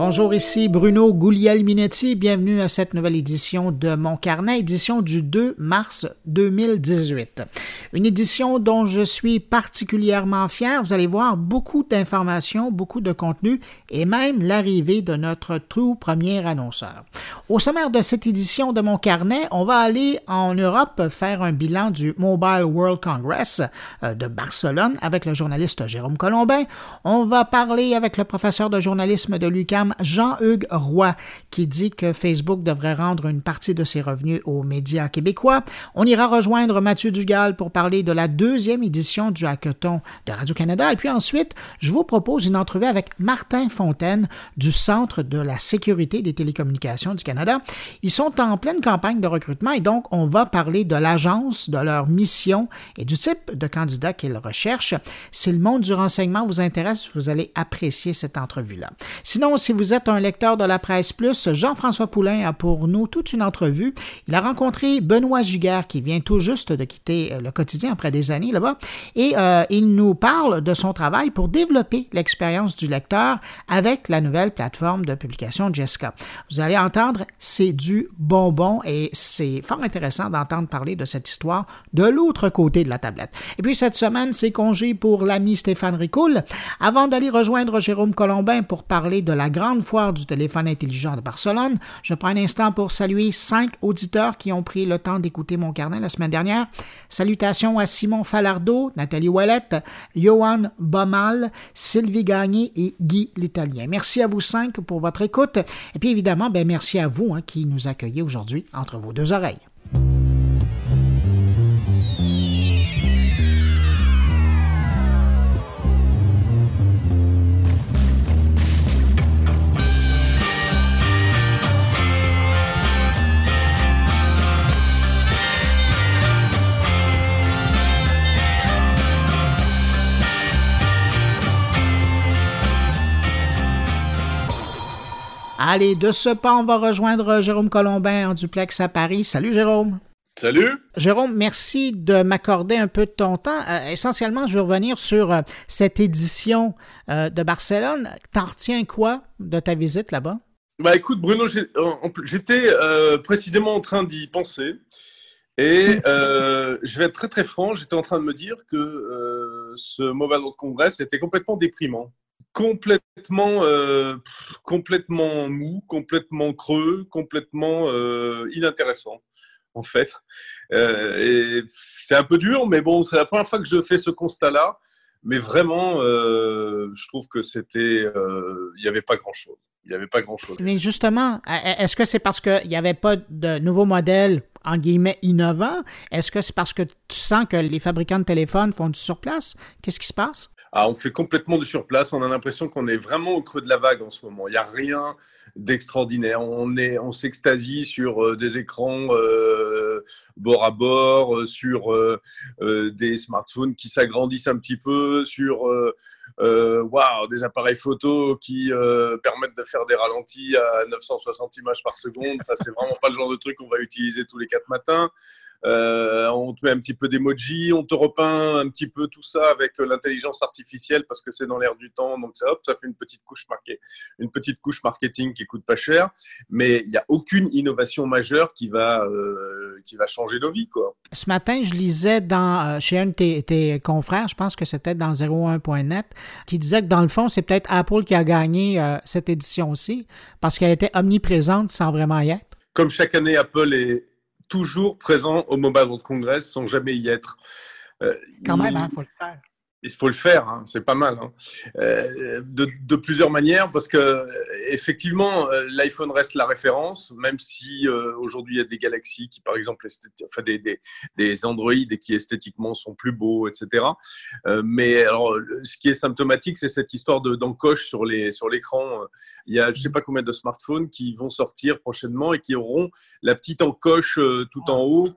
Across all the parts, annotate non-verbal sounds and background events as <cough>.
Bonjour, ici Bruno Guglielminetti. Bienvenue à cette nouvelle édition de Mon Carnet, édition du 2 mars 2018. Une édition dont je suis particulièrement fier. Vous allez voir beaucoup d'informations, beaucoup de contenu et même l'arrivée de notre tout premier annonceur. Au sommaire de cette édition de Mon Carnet, on va aller en Europe faire un bilan du Mobile World Congress euh, de Barcelone avec le journaliste Jérôme Colombin. On va parler avec le professeur de journalisme de l'UQAM Jean-Hugues Roy, qui dit que Facebook devrait rendre une partie de ses revenus aux médias québécois. On ira rejoindre Mathieu Dugal pour parler de la deuxième édition du hackathon de Radio-Canada. Et puis ensuite, je vous propose une entrevue avec Martin Fontaine du Centre de la sécurité des télécommunications du Canada. Ils sont en pleine campagne de recrutement et donc on va parler de l'agence, de leur mission et du type de candidat qu'ils recherchent. Si le monde du renseignement vous intéresse, vous allez apprécier cette entrevue-là. Sinon, si êtes un lecteur de la presse plus, Jean-François Poulain a pour nous toute une entrevue. Il a rencontré Benoît Giguère qui vient tout juste de quitter euh, le quotidien après des années là-bas et euh, il nous parle de son travail pour développer l'expérience du lecteur avec la nouvelle plateforme de publication Jessica. Vous allez entendre, c'est du bonbon et c'est fort intéressant d'entendre parler de cette histoire de l'autre côté de la tablette. Et puis cette semaine, c'est congé pour l'ami Stéphane Ricoul. Avant d'aller rejoindre Jérôme Colombin pour parler de la grande foire du téléphone intelligent de Barcelone. Je prends un instant pour saluer cinq auditeurs qui ont pris le temps d'écouter mon carnet la semaine dernière. Salutations à Simon Falardeau, Nathalie Ouellette, Johan Bomal, Sylvie Gagné et Guy l'Italien. Merci à vous cinq pour votre écoute. Et puis évidemment, ben, merci à vous hein, qui nous accueillez aujourd'hui entre vos deux oreilles. Allez, de ce pas, on va rejoindre Jérôme Colombin en duplex à Paris. Salut Jérôme. Salut. Jérôme, merci de m'accorder un peu de ton temps. Euh, essentiellement, je veux revenir sur euh, cette édition euh, de Barcelone. T'en retiens quoi de ta visite là-bas? Bah écoute, Bruno, j'étais précisément en train d'y penser. Et je vais être très très franc, j'étais en train de me dire que ce Mobile World Congress était complètement déprimant complètement, euh, complètement mou, complètement creux, complètement euh, inintéressant, en fait. Euh, c'est un peu dur, mais bon, c'est la première fois que je fais ce constat-là. Mais vraiment, je trouve que c'était, il n'y avait pas grand-chose. Il n'y avait pas grand-chose. Mais justement, est-ce que c'est parce qu'il n'y avait pas de nouveaux modèles en guillemets innovants? Est-ce que c'est parce que tu sens que les fabricants de téléphones font du surplace? Qu'est-ce qui se passe? Ah, on fait complètement de surplace. On a l'impression qu'on est vraiment au creux de la vague en ce moment. Il n'y a rien d'extraordinaire. On est, s'extasie sur euh, des écrans euh, bord à bord, euh, sur des smartphones qui s'agrandissent un petit peu, sur wow, des appareils photo qui permettent de faire des ralentis à 960 images par seconde. Ça, c'est vraiment pas le genre de truc qu'on va utiliser tous les quatre matins. Euh, on te met un petit peu d'emoji, on te repeint un petit peu tout ça avec l'intelligence artificielle parce que c'est dans l'air du temps. Donc ça, hop, ça fait une petite couche marquée, une petite couche marketing qui coûte pas cher, mais il n'y a aucune innovation majeure qui va euh, qui va changer nos vies quoi. Ce matin, je lisais dans euh, chez un de tes, confrères, je pense que c'était dans 01.net, qui disait que dans le fond, c'est peut-être Apple qui a gagné cette édition aussi parce qu'elle était omniprésente sans vraiment y être. Comme chaque année, Apple est toujours présent au Mobile World Congress sans jamais y être. Euh, Quand même, il hein, faut le faire il faut le faire, hein, c'est pas mal, hein. euh, de, plusieurs manières, parce que effectivement, euh, l'iPhone reste la référence, même si euh, aujourd'hui il y a des Galaxy qui, par exemple, enfin, des, des, des, Android qui esthétiquement sont plus beaux, etc. mais alors, ce qui est symptomatique, c'est cette histoire d'encoche sur les sur l'écran. Il y a je sais pas combien de smartphones qui vont sortir prochainement et qui auront la petite encoche tout en haut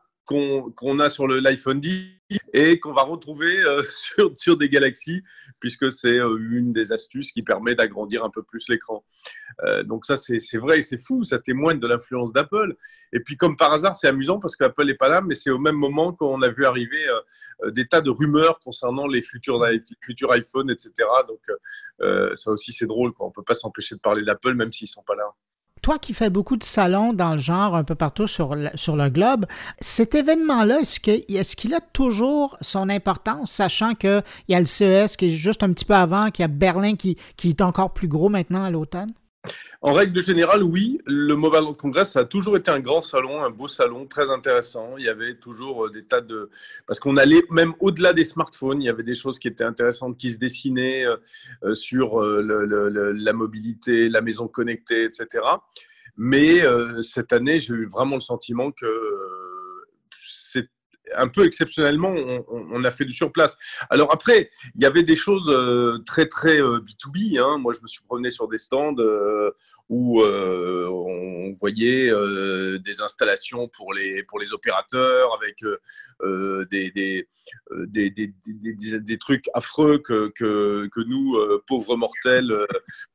qu'on a sur l'iPhone 10 et qu'on va retrouver euh, <laughs> sur, des galaxies, puisque c'est euh, une des astuces qui permet d'agrandir un peu plus l'écran. Euh, donc ça, c'est vrai et c'est fou, ça témoigne de l'influence d'Apple. Et puis comme par hasard, c'est amusant parce qu'Apple n'est pas là, mais c'est au même moment qu'on a vu arriver des tas de rumeurs concernant les futurs, futurs iPhones, etc. Donc ça aussi, c'est drôle, quoi. on ne peut pas s'empêcher de parler d'Apple même s'ils ne sont pas là toi qui fais beaucoup de salons dans le genre un peu partout sur le, globe, cet événement-là, est-ce qu'il est a toujours son importance, sachant qu'il y a le CES qui est juste un petit peu avant, qu'il y a Berlin qui est encore plus gros maintenant à l'automne? En règle générale, oui. Le Mobile World Congress a toujours été un grand salon, un beau salon, très intéressant. Il y avait toujours euh, des tas de... Parce qu'on allait même au-delà des smartphones, il y avait des choses qui étaient intéressantes, qui se dessinaient euh, euh, sur la mobilité, la maison connectée, etc. Mais cette année, j'ai eu vraiment le sentiment que un peu exceptionnellement, on, a fait du surplace. Alors après, il y avait des choses euh, très très B2B. Euh, hein. Moi, je me suis promené sur des stands euh, où on voyait des installations pour les, pour les opérateurs avec des, des, des, des, trucs affreux que, que, que nous, pauvres mortels,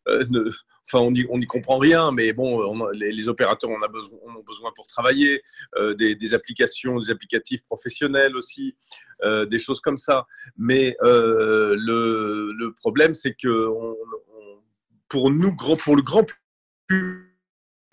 ne, Enfin, on n'y comprend rien, mais bon, les, opérateurs en, a besoin pour travailler, euh, des, applications, des applicatifs professionnels aussi, euh, des choses comme ça. Mais euh, le, problème, c'est que pour nous, pour le grand public,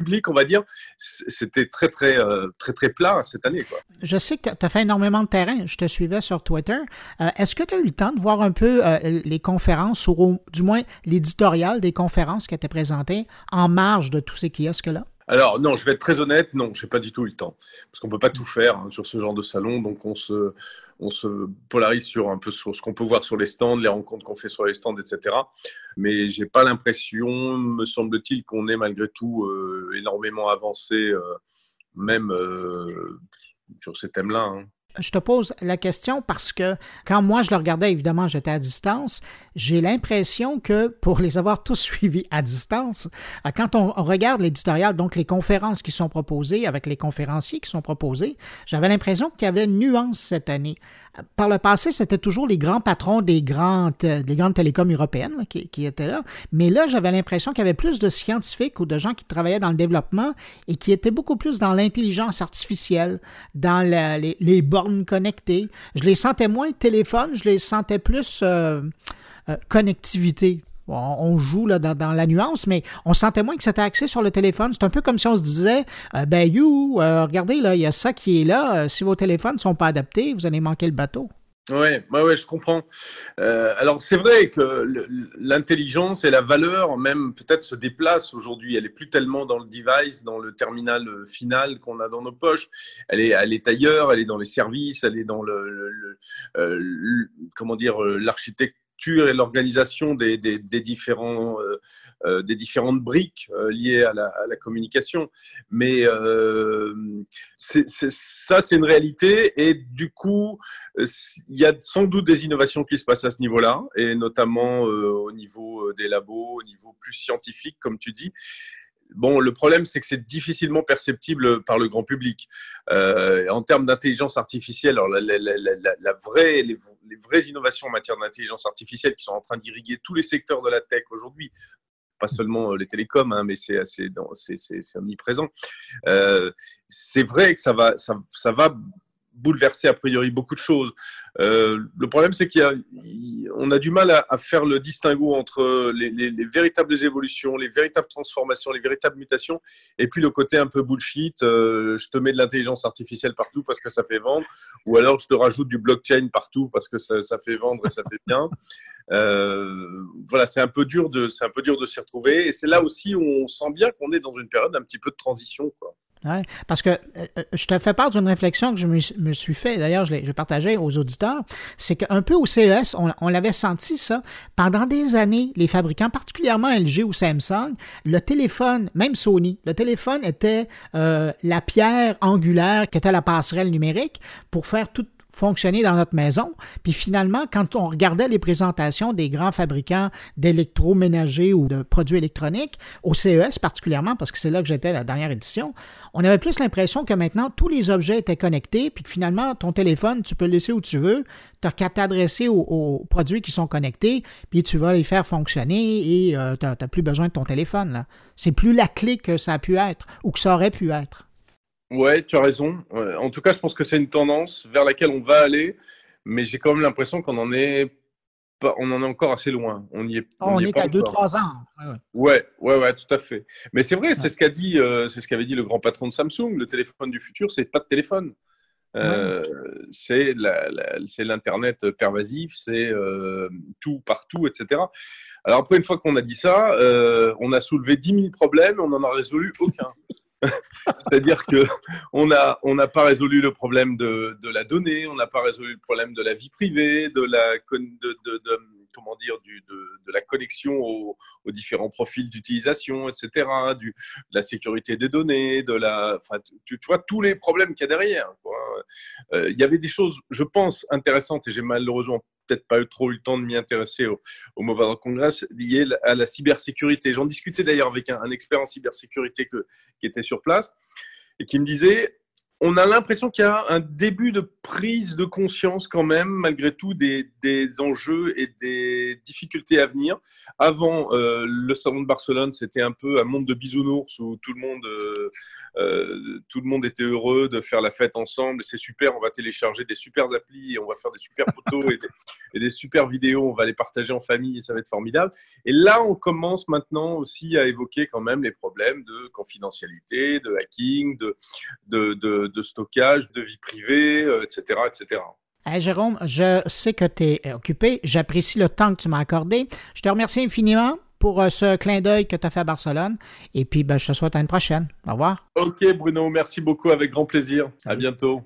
public, on va dire, c'était très, très, euh, très, très plat cette année. Quoi. Je sais que tu as fait énormément de terrain. Je te suivais sur Twitter. Euh, est-ce que tu as eu le temps de voir un peu euh, les conférences, ou du moins l'éditorial des conférences qui étaient présentées en marge de tous ces kiosques-là? Alors non, je vais être très honnête, non, j'ai pas du tout eu le temps, parce qu'on peut pas tout faire hein, sur ce genre de salon, donc on se, on se polarise sur un peu sur ce qu'on peut voir sur les stands, les rencontres qu'on fait sur les stands, etc. Mais j'ai pas l'impression, me semble-t-il, qu'on est malgré tout euh, énormément avancé, euh, même euh, sur ces thèmes-là. Hein je te pose la question parce que quand moi je le regardais, évidemment, j'étais à distance. J'ai l'impression que pour les avoir tous <laughs> suivis à distance, euh, quand on regarde l'éditorial, donc les conférences qui sont proposées avec les conférenciers qui sont proposés, j'avais l'impression qu'il y avait une nuance cette année. Par le passé, c'était toujours les grands patrons des grandes, des grandes télécoms européennes qui, étaient là. Mais là, j'avais l'impression qu'il y avait plus de scientifiques ou de gens qui travaillaient dans le développement et qui étaient beaucoup plus dans l'intelligence artificielle, dans les, les bornes connectées. Je les sentais moins téléphone, je les sentais plus euh, euh, connectivité on joue là, dans, la nuance, mais on sentait moins que c'était axé sur le téléphone. C'est un peu comme si on se disait euh, Ben, you, regardez, là, il y a ça qui est là. Si vos téléphones ne sont pas adaptés, vous allez manquer le bateau. Oui, ouais, ouais, je comprends. alors, c'est vrai que l'intelligence et la valeur, même peut-être, se déplacent aujourd'hui. Elle n'est plus tellement dans le device, dans le terminal final qu'on a dans nos poches. Elle est, elle est ailleurs, elle est dans les services, elle est dans le, comment dire, et l'organisation des, différents, euh, euh, des différentes briques euh, liées à la, communication. Mais ça, c'est une réalité. Et du coup, il y a sans doute des innovations qui se passent à ce niveau-là, et notamment au niveau des labos, au niveau plus scientifique, comme tu dis. Bon, le problème, c'est que c'est difficilement perceptible par le grand public. Euh, en termes d'intelligence artificielle, alors la, vraie, les, vraies innovations en matière d'intelligence artificielle qui sont en train d'irriguer tous les secteurs de la tech aujourd'hui, pas seulement euh, les télécoms, hein, mais c'est omniprésent. Euh, c'est vrai que ça va, ça va bouleverser a priori beaucoup de choses. Euh, le problème, c'est qu'on a, a, du mal à, faire le distinguo entre les, véritables évolutions, les véritables transformations, les véritables mutations, et puis le côté un peu bullshit. Euh, je te mets de l'intelligence artificielle partout parce que ça fait vendre, ou alors je te rajoute du blockchain partout parce que ça, fait vendre et ça fait bien. Euh, voilà, c'est un peu dur de, s'y retrouver, et c'est là aussi où on sent bien qu'on est dans une période un petit peu de transition. Parce que euh, euh, je te fais part d'une réflexion que je me, suis fait, d'ailleurs, je l'ai partagée aux auditeurs, c'est qu'un peu au CES, on, l'avait senti ça, pendant des années, les fabricants, particulièrement LG ou Samsung, le téléphone, même Sony, le téléphone était euh, la pierre angulaire qui était la passerelle numérique pour faire tout, fonctionner dans notre maison. Puis finalement, quand on regardait les présentations des grands fabricants d'électroménagers ou de produits électroniques, au CES particulièrement, parce que c'est là que j'étais la dernière édition, on avait plus l'impression que maintenant tous les objets étaient connectés, puis que finalement ton téléphone, tu peux le laisser où tu veux, tu n'as qu'à t'adresser aux, produits qui sont connectés, puis tu vas les faire fonctionner et euh, tu n'as plus besoin de ton téléphone. C'est plus la clé que ça a pu être ou que ça aurait pu être. Ouais, tu as raison. En tout cas, je pense que c'est une tendance vers laquelle on va aller, mais j'ai quand même l'impression qu'on en est pas, on en est encore assez loin. On y est. On, est, à 2-3 ans. Ouais, ouais, ouais, tout à fait. Mais c'est vrai, c'est ce qu'a dit, euh, c'est ce qu'avait dit le grand patron de Samsung. Le téléphone du futur, c'est pas de téléphone. Euh, c'est l'internet pervasif, c'est euh, tout partout, etc. Alors après, une fois qu'on a dit ça, on a soulevé 10 000 problèmes, on n'en a résolu aucun. <laughs> <laughs> C'est-à-dire que on n'a on pas résolu le problème de, de la donnée, on n'a pas résolu le problème de la vie privée, de la de, de, comment dire de, la connexion aux, différents profils d'utilisation, etc. Du, de la sécurité des données, de la, enfin, tu, vois tous les problèmes qu'il y a derrière. Euh, il y avait des choses, je pense, intéressantes et j'ai malheureusement peut-être pas eu trop eu le temps de m'y intéresser au, au, Mobile Congress lié à la cybersécurité. J'en discutais d'ailleurs avec un, expert en cybersécurité qui était sur place et qui me disait on a l'impression qu'il y a un début de prise de conscience quand même, malgré tout, des, des enjeux et des difficultés à venir. Avant euh, le salon de Barcelone, c'était un peu un monde de bisounours où tout le monde euh, euh, tout le monde était heureux de faire la fête ensemble. C'est super, on va télécharger des super applis et on va faire des super photos et, des, super vidéos. On va les partager en famille et ça va être formidable. Et là, on commence maintenant aussi à évoquer quand même les problèmes de confidentialité, de hacking, de, de, stockage, de vie privée, etc. Euh, etc. Jérôme, je sais que tu es occupé. J'apprécie le temps que tu m'as accordé. Je te remercie infiniment pour euh, ce clin d'œil que tu as fait à Barcelone. Et puis, ben, je te souhaite à une prochaine. Au revoir. OK, Bruno. Merci beaucoup. Avec grand plaisir. À bientôt.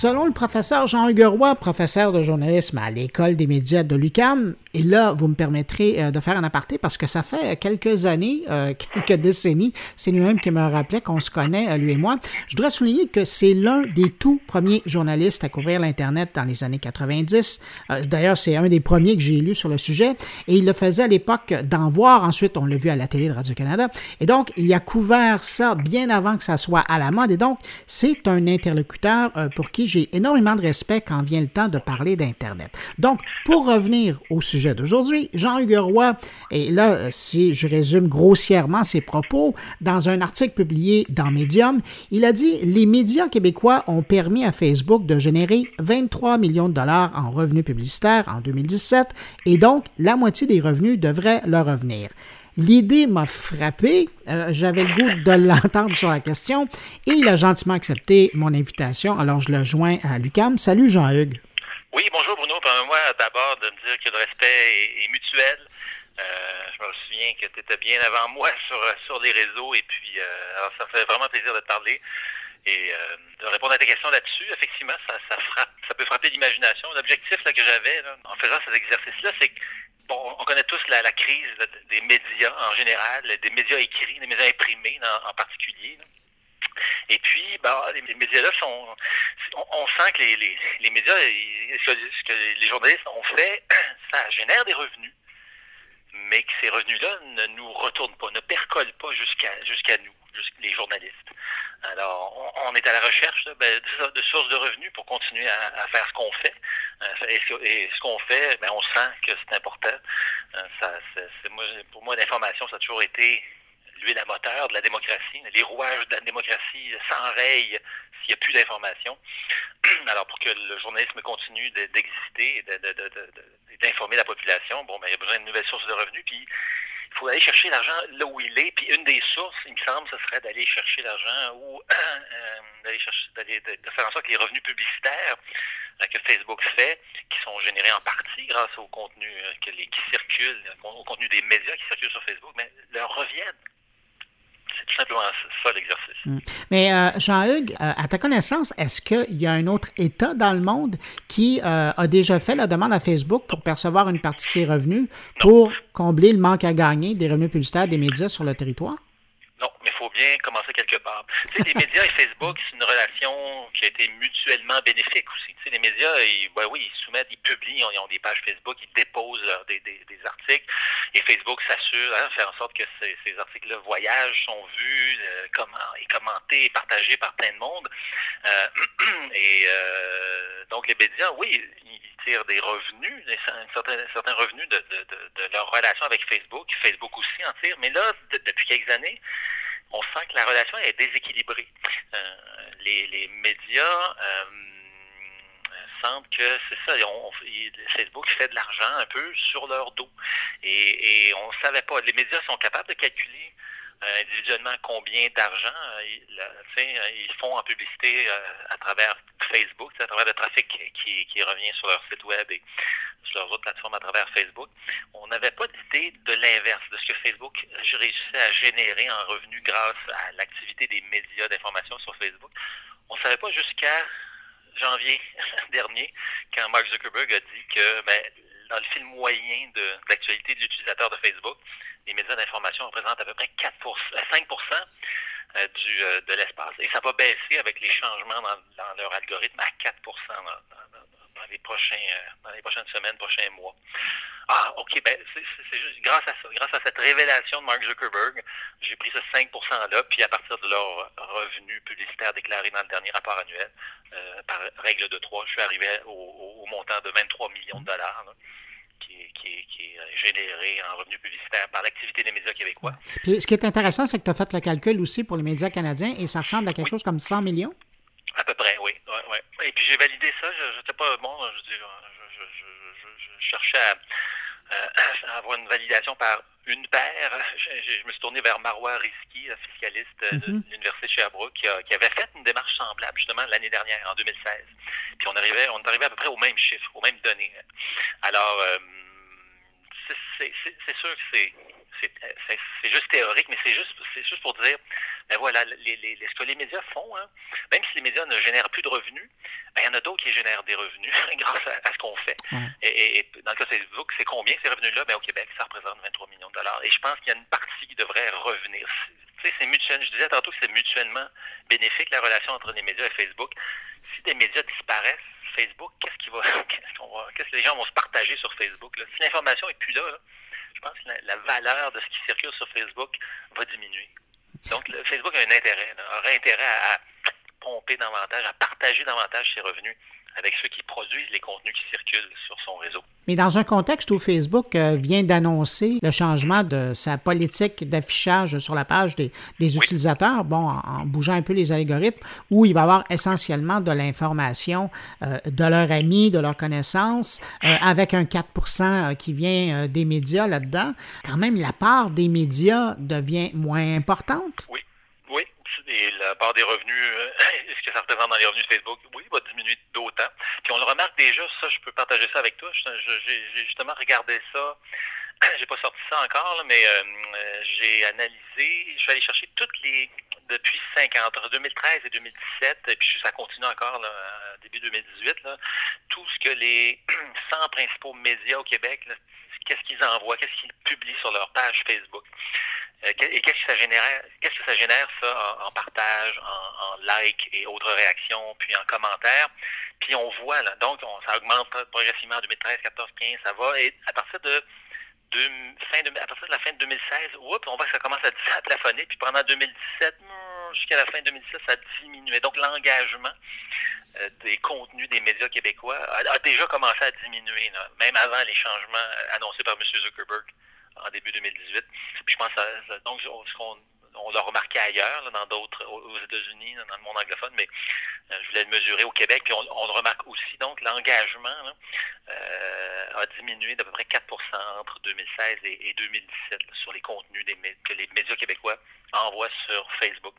Selon le professeur Jean-Hugues professeur de journalisme à l'École des médias de l'UCAM, et là, vous me permettrez euh, de faire un aparté parce que ça fait quelques années, euh, <laughs> quelques décennies, c'est lui-même qui me rappelait qu'on se connaît, euh, lui et moi. Je voudrais souligner que c'est l'un des tout premiers journalistes à couvrir l'Internet dans les années 90. D'ailleurs, c'est un des premiers que j'ai lu sur le sujet et il le faisait à l'époque d'en voir. Ensuite, on l'a vu à la télé de Radio-Canada. Et donc, il a couvert ça bien avant que ça soit à la mode. Et donc, c'est un interlocuteur pour qui j'ai énormément de respect quand vient le temps de parler d'Internet. Donc, pour revenir au sujet d'aujourd'hui, Jean-Hugues Roy, et là, si je résume grossièrement ses propos, dans un article publié dans Medium, il a dit Les médias québécois ont permis à Facebook de générer 23 millions de dollars en revenus publicitaires en 2017, et donc la moitié des revenus devrait leur revenir. L'idée m'a frappé. Euh, j'avais le goût de l'entendre sur la question et il a gentiment accepté mon invitation. Alors, je le joins à Lucam. Salut, Jean-Hugues. Oui, bonjour, Bruno. Permets-moi d'abord de me dire que le respect est, mutuel. Euh, je me souviens que tu étais bien avant moi <laughs> sur, sur les réseaux et puis euh, alors ça fait vraiment plaisir de te parler et de répondre à tes questions là-dessus. Effectivement, ça, frappe, ça peut frapper l'imagination. L'objectif que j'avais en faisant cet exercice-là, c'est que on connaît tous la, crise des médias en général, des médias écrits, des médias imprimés en, particulier. Et puis, ben, les, médias là sont. On, sent que les, médias, ce que les journalistes ont fait, <clears throat> ça génère des revenus, mais que ces revenus-là ne nous retournent pas, ne percolent pas jusqu'à jusqu'à nous, les journalistes. Alors, on, est à la recherche ben, de, sources de revenus pour continuer à, faire ce qu'on fait. Euh, et, ce, qu'on fait, ben, on sent que c'est important. Euh, ça, pour moi, l'information, ça a toujours été l'huile à moteur de la démocratie. Les rouages de la démocratie s'enrayent s'il n'y a plus d'informations. <clears throat> Alors, pour que le journalisme continue d'exister et d'informer la population, bon, ben, il y a besoin de nouvelles sources de revenus. Puis, il faut aller chercher l'argent là où il est. Puis une des sources, il me semble, ce serait d'aller chercher l'argent ou <clears throat> euh, d'aller chercher, d'aller, de, faire en sorte que les revenus publicitaires euh, que Facebook fait, qui sont générés en partie grâce au contenu euh, qui circule, au contenu des médias qui circulent sur Facebook, mais leur reviennent. C'est tout simplement ça l'exercice. Hmm. Mais euh, Jean-Hugues, euh, à ta connaissance, est-ce qu'il y a un autre État dans le monde qui euh, a déjà fait la demande à Facebook pour percevoir une partie de ses revenus pour combler le manque à gagner des revenus publicitaires des médias sur le territoire? Non, mais il faut bien commencer quelque part. Tu sais, les <laughs> médias et Facebook, c'est une relation qui a été mutuellement bénéfique aussi. Les médias, ils, ben oui, ils soumettent, ils publient, ils ont, des pages Facebook, ils déposent des, des, articles, et Facebook s'assure, hein, faire en sorte que ces, articles-là voyagent, sont vus, euh, comment, et commentés, et partagés par plein de monde. Euh, <clears throat> et euh, donc les médias, oui, ils tirent des revenus, certains, certains revenus de, de, leur relation avec Facebook. Facebook aussi en tire, mais là, depuis quelques années, on sent que la relation est déséquilibrée. Les, les, médias sentent que c'est ça, Facebook fait de l'argent un peu sur leur dos. Et, et on ne savait pas. Les médias sont capables de calculer euh, individuellement combien d'argent euh, euh, ils font en publicité à travers Facebook, à travers le trafic qui, qui, revient sur leur site web et sur leurs autres plateformes à travers Facebook. On n'avait pas d'idée de l'inverse, de ce que Facebook réussissait à générer en revenus grâce à l'activité des médias d'information sur Facebook. On ne savait pas jusqu'à janvier <laughs> dernier, quand Mark Zuckerberg a dit que ben, dans le fil moyen de, l'actualité de l'utilisateur de Facebook, les médias d'information représentent à peu près 4 5% euh, du, euh, de l'espace. Et ça va baisser avec les changements dans, leur algorithme à 4 dans, les prochains, euh, dans les prochaines semaines, prochains mois. Ah, OK, ben c'est juste grâce à ça, grâce à cette révélation de Mark Zuckerberg, j'ai pris ce 5 %-là, puis à partir de leur revenu publicitaire déclaré dans le dernier rapport annuel, par règle de 3, je suis arrivé au, montant de 23 millions de dollars qui, est euh, généré en revenus publicitaires par l'activité des médias québécois. Puis, ce qui est intéressant, c'est que tu as fait le calcul aussi pour les médias canadiens et ça ressemble à quelque chose comme 100 millions? À peu près, oui. Et puis j'ai validé ça. Je n'étais pas bon. Je, je, cherchais à, avoir une validation par une paire. Je, me suis tourné vers Marois Risky, fiscaliste de mm-hmm. l'Université de Sherbrooke, qui, qui, avait fait une démarche semblable justement l'année dernière, en 2016. Puis on arrivait, on est arrivé à peu près au même chiffre, aux mêmes données. Alors, euh, c'est sûr que c'est c'est juste théorique, mais c'est juste, juste pour dire, ben voilà, les, les, ce que les médias font, hein, même si les médias ne génèrent plus de revenus, ben, il y en a d'autres qui génèrent des revenus <laughs> grâce à, ce qu'on fait. Et, dans le cas de Facebook, c'est combien ces revenus-là? Ben, au Québec, ça représente 23 millions de dollars. Et je pense qu'il y a une partie qui devrait revenir. C'est mutuel, je disais tantôt que c'est mutuellement bénéfique la relation entre les médias et Facebook. Si des médias disparaissent, Facebook, qu'est-ce qui va, <laughs> qu'est-ce que les gens vont se partager sur Facebook? Là? Si l'information est plus là, je pense que la, valeur de ce qui circule sur Facebook va diminuer. Donc, Facebook a un intérêt, aurait intérêt à pomper davantage, à partager davantage ses revenus avec ceux qui produisent les contenus qui circulent sur son réseau. Mais dans un contexte où Facebook euh, vient d'annoncer le changement de sa politique d'affichage sur la page des, utilisateurs, bon, en, bougeant un peu les algorithmes, où il va y avoir essentiellement de l'information euh, de leurs amis, de leurs connaissances, euh, avec un 4% qui vient des médias là-dedans, quand même la part des médias devient moins importante. Oui et la part des revenus, euh, <laughs> ce que ça représente dans les revenus de Facebook, oui, va diminuer d'autant. Puis on le remarque déjà, ça, je peux partager ça avec toi. J'ai justement regardé ça. <clears throat> J'ai pas sorti ça encore, mais euh, j'ai analysé, je suis allé chercher toutes les depuis 5 ans, entre 2013 et 2017, et puis ça continue encore début 2018, tout ce que les <clears throat> 100 principaux médias au Québec, qu'est-ce qu'ils envoient, qu'est-ce qu'ils publient sur leur page Facebook? Euh, et qu'est-ce que ça génère, qu'est-ce que ça génère ça en, partage, en, en, like et autres réactions, puis en commentaires? Puis on voit là, donc ça augmente progressivement en 2013, 14, 15, ça va. Et à partir de, fin de, à partir de la fin de 2016, oups, on voit que ça commence à, plafonner. Puis pendant 2017, hmm, jusqu'à la fin de 2017, ça diminuait. Donc l'engagement euh, des contenus des médias québécois a, déjà commencé à diminuer, même avant les changements euh, annoncés par M. Zuckerberg en début 2018. Puis je pense à, donc ce qu'on on l'a remarqué ailleurs, dans d'autres, aux États-Unis, dans le monde anglophone, mais euh, je voulais le mesurer au Québec, on, le remarque aussi. Donc, l'engagement euh, a diminué d'à peu près 4% entre 2016 et, 2017 sur les contenus des, que les médias québécois envoient sur Facebook.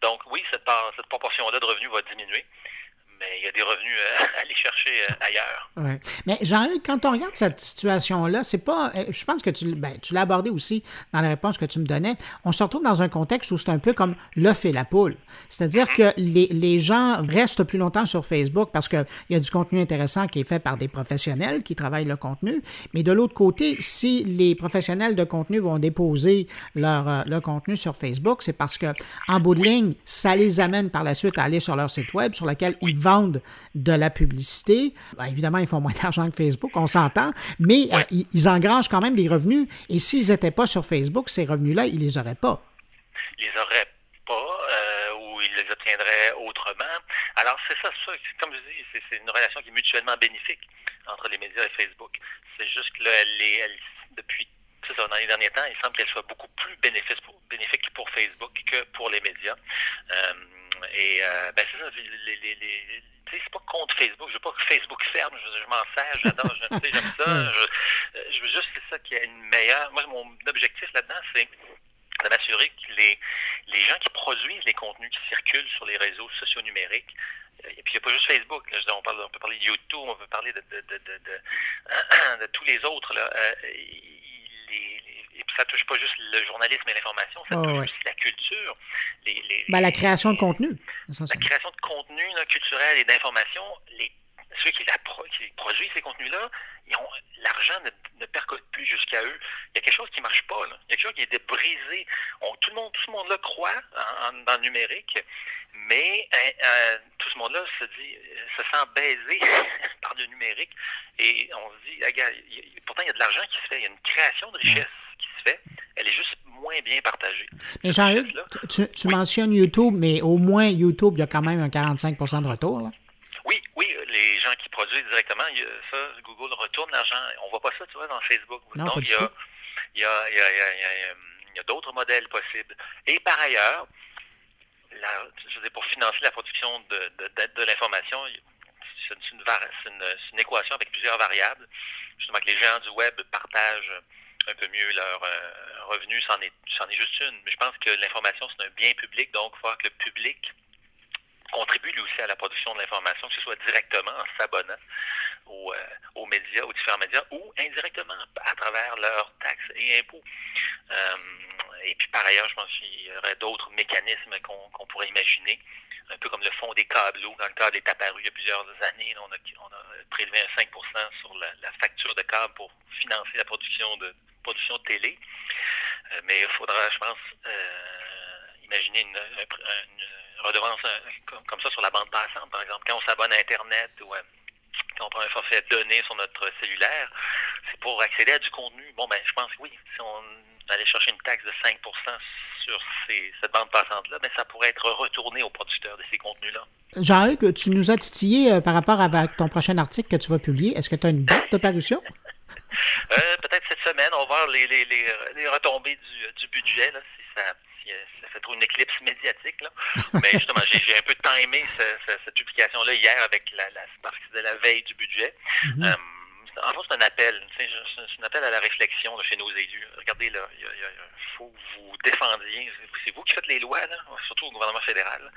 Donc, oui, cette, cette proportion-là de revenus va diminuer mais il y a des revenus <laughs> à aller chercher ailleurs. Ouais. Mais Jean-Luc, quand on regarde cette situation-là, c'est pas. Je pense que tu, ben, tu l'as abordé aussi dans la réponse que tu me donnais. On se retrouve dans un contexte où c'est un peu comme l'œuf et la poule. C'est-à-dire mm-hmm. que les, les, gens restent plus longtemps sur Facebook parce qu'il y a du contenu intéressant qui est fait par des professionnels qui travaillent le contenu. Mais de l'autre côté, si les professionnels de contenu vont déposer leur, leur contenu sur Facebook, c'est parce que, en bout de ligne, ça les amène par la suite à aller sur leur site web sur lequel ils vendent de la publicité. Ben, évidemment, ils font moins d'argent que Facebook, on s'entend, mais euh, ils, engrangent quand même des revenus. Et s'ils n'étaient pas sur Facebook, ces revenus-là, ils les auraient pas. Ils les auraient pas, euh, ou ils les obtiendraient autrement. Alors, c'est ça, ça, comme je dis, c'est une relation qui est mutuellement bénéfique entre les médias et Facebook. C'est juste que là, elle est, depuis ça, dans les derniers temps, il semble qu'elle soit beaucoup plus bénéfique pour, bénéfique pour Facebook que pour les médias. Euh, et euh, ben c'est ça, les, les, les c'est pas contre Facebook. Je veux pas que Facebook ferme. Je, m'en sers, j'adore, j'aime ça. <laughs> Je, je, veux juste c'est ça qu'il y ait une meilleure. Moi, mon objectif là-dedans, c'est de m'assurer que les, les gens qui produisent les contenus qui circulent sur les réseaux sociaux numériques, euh, et puis il n'y a pas juste Facebook, là, on, parle, on peut parler de YouTube, on peut parler de, de, de, de, de <clears throat> tous les autres, là, euh, et puis ça touche pas juste le journalisme et l'information, ça touche aussi la culture. Les, ben, la création de contenu. La création de contenu culturel et d'information, les ceux qui, la, qui, produisent ces contenus-là, l'argent ne, ne, plus jusqu'à eux. Il y a quelque chose qui ne marche pas. Là. Il y a quelque chose qui est brisé. tout le monde, tout ce monde-là croit en, dans le numérique, mais hein, euh, tout ce monde-là se dit, se sent baisé <laughs> par le numérique, et on se dit, regarde, pourtant il y a de l'argent qui se fait, il y a une création de richesse qui se fait, elle est juste moins bien partagée. Mais Jean-Hugues, tu, tu mentionnes YouTube, mais au moins YouTube, il y a quand même un 45% de retour. Là. Oui, oui, les gens qui produisent directement, ça, Google retourne l'argent. On voit pas ça, tu vois, dans Facebook. Non, Donc, il y a, il y a, il y a, il y a d'autres modèles possibles. Et par ailleurs, la, je veux dire, pour financer la production de, de, de, l'information, c'est une, une, une, équation avec plusieurs variables. Justement, que les géants du web partagent un peu mieux leurs euh, revenus, c'en est, est juste une. Mais je pense que l'information, c'est un bien public, donc il faut que le public contribue lui aussi à la production de l'information, que ce soit directement en s'abonnant aux, euh, aux, médias, aux différents médias, ou indirectement à travers leurs taxes et impôts. Euh, et puis par ailleurs, je pense qu'il y aurait d'autres mécanismes qu'on pourrait imaginer, un peu comme le fonds des câbleaux. Quand le câble est apparu il y a plusieurs années, on a, prélevé un 5% sur la, facture de câble pour financer la production de production de télé. Euh, mais il faudra, je pense, imaginer une redevance euh, comme ça sur la bande passante, par exemple. Quand on s'abonne à Internet ou euh, quand on prend un forfait donné sur notre cellulaire, c'est pour accéder à du contenu. Bon, ben, je pense que oui, si on allait chercher une taxe de 5 sur cette bande passante-là, mais ben, ça pourrait être retourné aux producteurs de ces contenus-là. Jean-Luc, tu nous as titillé euh, par rapport à ton prochain article que tu vas publier. Est-ce que tu as une date de parution? <laughs> Peut-être cette semaine. On va voir les, les, les, retombées du, du budget, là, si ça ça fait trop une éclipse médiatique. Là. Mais justement, j'ai un peu timé cette publication-là hier avec la, la, parce que la veille du budget. Mm-hmm. euh, en fait, c'est un appel. C'est un appel à la réflexion chez nos élus. Regardez, là, il faut que vous défendiez. C'est vous qui faites les lois, là, surtout au gouvernement fédéral.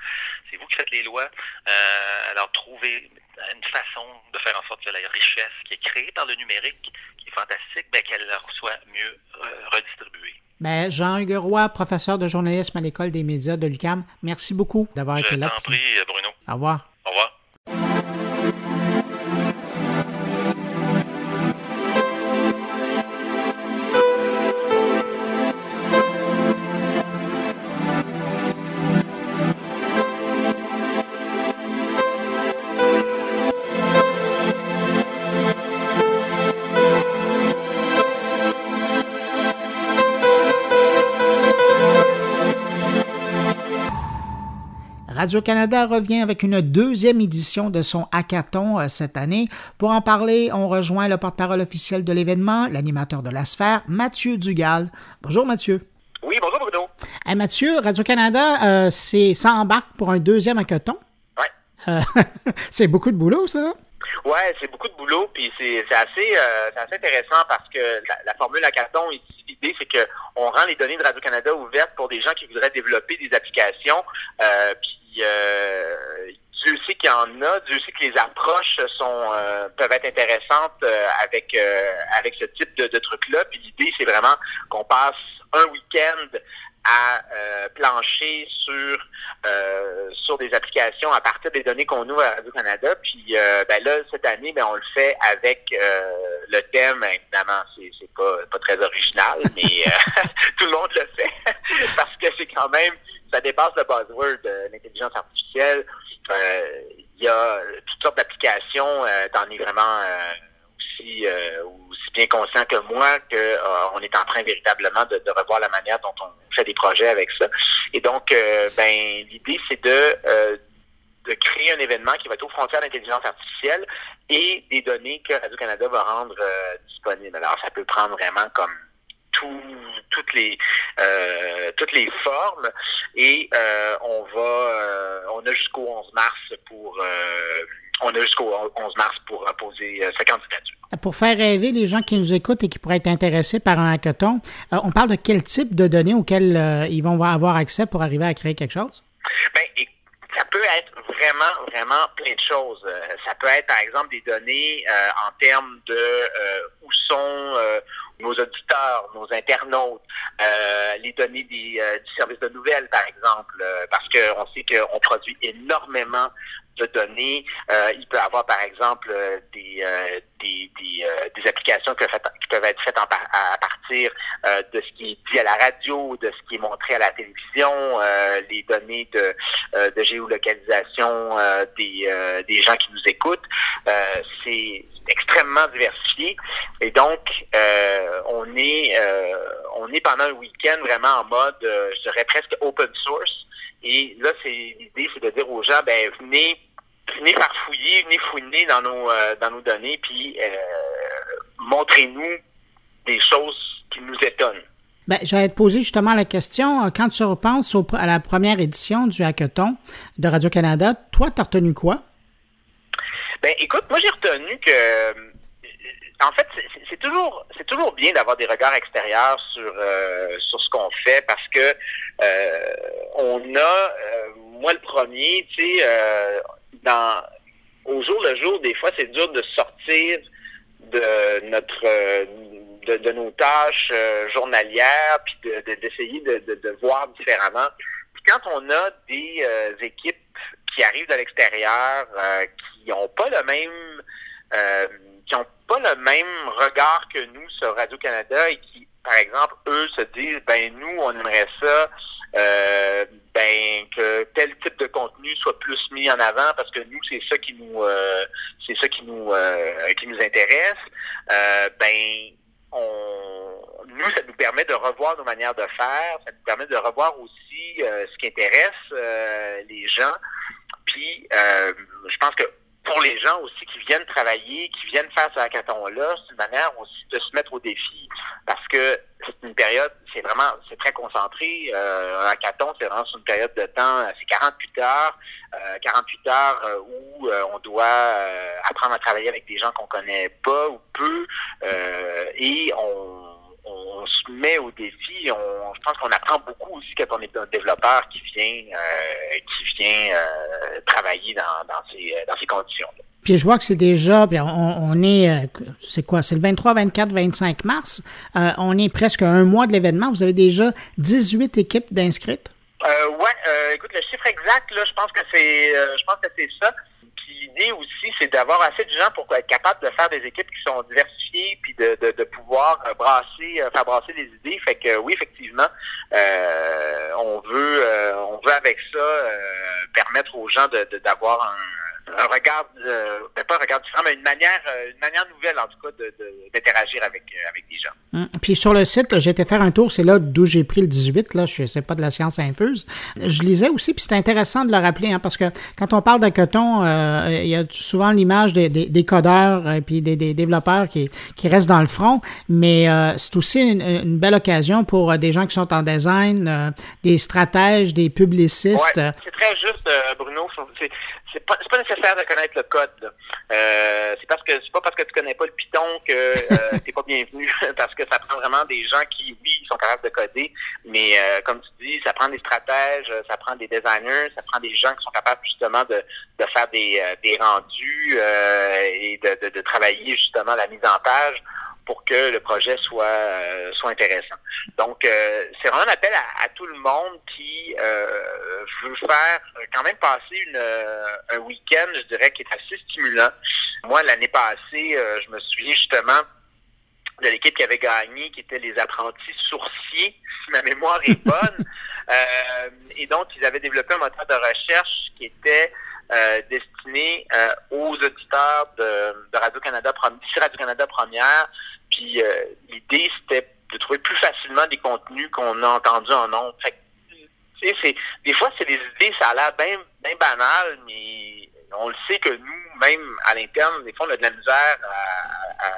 C'est vous qui faites les lois. Euh, alors, trouvez une façon de faire en sorte que la richesse qui est créée par le numérique, qui est fantastique, ben, qu'elle soit mieux euh, redistribuée. Ben, Jean-Hugues Roy, professeur de journalisme à l'École des médias de l'UCAM, merci beaucoup d'avoir été là. Je t'en prie, Bruno. Au revoir. Au revoir. Radio-Canada revient avec une deuxième édition de son hackathon euh, cette année. Pour en parler, on rejoint le porte-parole officiel de l'événement, l'animateur de la sphère, Mathieu Dugal. Bonjour Mathieu. Oui, bonjour Bruno. Mathieu, Radio-Canada euh, s'embarque pour un deuxième hackathon. Oui. Euh, <laughs> c'est beaucoup de boulot, ça? Oui, c'est beaucoup de boulot, puis c'est assez, assez intéressant parce que la, formule hackathon, l'idée, c'est qu'on rend les données de Radio-Canada ouvertes pour des gens qui voudraient développer des applications, puis Dieu sait qu'il y en a, Dieu sait que les approches sont peuvent être intéressantes avec avec ce type de, truc-là. Puis l'idée, c'est vraiment qu'on passe un week-end à euh, plancher sur euh, sur des applications à partir des données qu'on ouvre à Radio-Canada. Puis euh, ben là, cette année, ben, on le fait avec le thème, évidemment, c'est, c'est pas, pas très original, mais <laughs> tout le monde le fait. <laughs> parce que c'est quand même, ça dépasse le buzzword de l'intelligence artificielle. Il y a toutes sortes d'applications, t'en es vraiment aussi bien conscient que moi qu'on euh, est en train véritablement de, revoir la manière dont on fait des projets avec ça. Et donc, euh, ben l'idée, c'est de, euh, de créer un événement qui va être aux frontières d'intelligence artificielle et des données que Radio-Canada va rendre disponibles. Alors, ça peut prendre vraiment comme toutes les toutes les formes et on va on a jusqu'au 11 mars pour on a jusqu'au 11 mars pour poser sa candidature. Pour faire rêver les gens qui nous écoutent et qui pourraient être intéressés par un hackathon, euh, on parle de quel type de données auxquelles euh, ils vont avoir accès pour arriver à créer quelque chose? Bien, ça peut être vraiment, vraiment plein de choses. Euh, ça peut être, par exemple, des données en termes de où sont nos auditeurs, nos internautes, les données des, du service de nouvelles, par exemple, parce qu'on sait qu'on produit énormément de données. Euh, il peut avoir, par exemple, euh, des, euh, des, des, applications qui peuvent, être faites à partir de ce qui est dit à la radio, de ce qui est montré à la télévision, les données de, de géolocalisation des, des gens qui nous écoutent. C'est extrêmement diversifié. Et donc, on est on est pendant un week-end vraiment en mode, je dirais presque open source. Et là, l'idée, c'est de dire aux gens, ben venez venez farfouiller, venez fouiner dans nos, euh, dans nos données, puis euh, montrez-nous des choses qui nous étonnent. Ben, j'allais te poser justement la question. Euh, quand tu repenses à la première édition du hackathon de Radio-Canada, toi, tu as retenu quoi? Ben, écoute, moi, j'ai retenu que, en fait, c'est toujours, c'est toujours bien d'avoir des regards extérieurs sur, sur ce qu'on fait parce que on a, moi, le premier, tu sais, dans au jour le jour, des fois, c'est dur de sortir de notre de, nos tâches euh, journalières, puis d'essayer de, de, voir différemment. Puis quand on a des euh, équipes qui arrivent de l'extérieur, euh, qui n'ont pas le même qui ont pas le même regard que nous sur Radio-Canada et qui, par exemple, eux se disent ben nous, on aimerait ça ben que tel type de contenu soit plus mis en avant parce que nous c'est ça qui nous c'est ça qui nous qui nous intéresse ben nous ça nous permet de revoir nos manières de faire ça nous permet de revoir aussi ce qui intéresse les gens puis je pense que pour les gens aussi qui viennent travailler, qui viennent faire ce hackathon-là, c'est une manière aussi de se mettre au défi. Parce que c'est une période, c'est vraiment, c'est très concentré. Euh, un hackathon, c'est vraiment une période de temps, c'est 48 heures, 48 euh, heures euh, où euh, on doit apprendre à travailler avec des gens qu'on connaît pas ou peu, et on on se met au défi. On, je pense qu'on apprend beaucoup aussi quand on est un développeur qui vient, euh, qui vient euh, travailler dans, dans, ces, dans ces conditions-là. Puis je vois que c'est déjà, puis on, est, euh, c'est quoi, c'est le 23, 24, 25 mars. on est presque un mois de l'événement. Vous avez déjà 18 équipes d'inscrites? Euh, ouais, écoute, le chiffre exact, là, je pense que c'est, je pense que c'est ça l'idée aussi, c'est d'avoir assez de gens pour être capable de faire des équipes qui sont diversifiées, puis de, de, pouvoir euh, brasser, euh, faire brasser des idées. Fait que oui, effectivement, euh, on veut, on veut avec ça permettre aux gens de, d'avoir un un regard, euh, pas un regard différent, mais une manière, euh, une manière nouvelle, en tout cas, d'interagir avec, euh, avec des gens. Hum. Puis sur le site, j'ai été faire un tour, c'est là d'où j'ai pris le 18, là, je sais pas de la science infuse. Je lisais aussi, puis c'est intéressant de le rappeler, hein, parce que quand on parle d'hackathon, euh, il y a souvent l'image des, des, codeurs et puis des, des, développeurs qui, qui restent dans le front, mais c'est aussi une, belle occasion pour des gens qui sont en design, des stratèges, des publicistes. Ouais, c'est très juste, Bruno c'est pas, pas nécessaire de connaître le code. Euh, c'est parce que c'est pas parce que tu connais pas le Python que euh, <laughs> t'es pas bienvenu. <laughs> parce que ça prend vraiment des gens qui, oui, sont capables de coder. Mais comme tu dis, ça prend des stratèges, ça prend des designers, ça prend des gens qui sont capables justement de, de faire des, des rendus et de, de, de, travailler justement la mise en page pour que le projet soit euh, soit intéressant. Donc, euh, c'est vraiment un appel à, tout le monde qui euh, veut faire quand même passer une, un week-end, je dirais, qui est assez stimulant. Moi, l'année passée, je me souviens justement de l'équipe qui avait gagné, qui était les apprentis sourciers, si ma mémoire est <laughs> bonne. et donc, ils avaient développé un moteur de recherche qui était destiné aux auditeurs de, de Radio-Canada, Radio-Canada Première, puis euh, l'idée, c'était de trouver plus facilement des contenus qu'on a entendus en ondes. c'est, des fois, c'est des idées, ça a l'air bien ben banal, mais on le sait que nous, même à l'interne, des fois, on a de la misère à,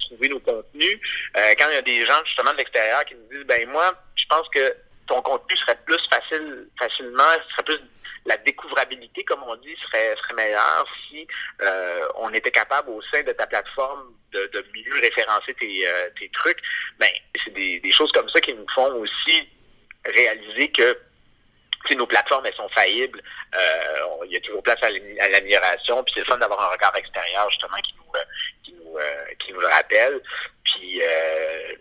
trouver nos contenus. Euh, quand il y a des gens, justement, de l'extérieur qui nous disent, ben moi, je pense que ton contenu serait plus facile, facilement, serait plus la découvrabilité, comme on dit, serait, serait meilleure si euh, on était capable au sein de ta plateforme de, mieux référencer tes, euh, tes trucs. Ben, c'est des, choses comme ça qui nous font aussi réaliser que nos plateformes, elles sont faillibles. Euh, il y a toujours place à l'amélioration. Puis c'est le fun d'avoir un regard extérieur, justement, qui nous, qui nous, qui nous le rappelle. Puis, euh,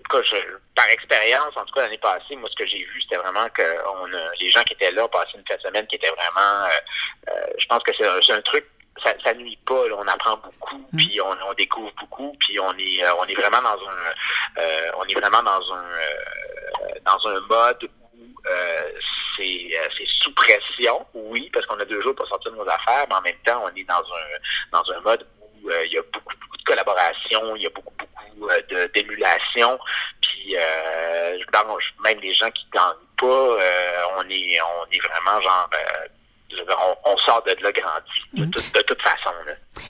par expérience, en tout cas l'année passée, moi ce que j'ai vu, c'était vraiment que on les gens qui étaient là ont passé une fin semaine qui était vraiment, euh, euh, je pense que c'est un, truc ça, ça nuit pas. on apprend beaucoup, mm. puis on, découvre beaucoup, puis on est on est vraiment dans un on est vraiment dans un dans un mode où c'est sous pression, oui, parce qu'on a deux jours pour sortir de nos affaires, mais en même temps, on est dans un dans un mode où il y a beaucoup, beaucoup de collaboration, il y a beaucoup, beaucoup euh, d'émulation. Puis euh, même les gens qui gagnent pas, euh, on est on est vraiment genre on, sort de là grandi, de, mm. de, toute façon.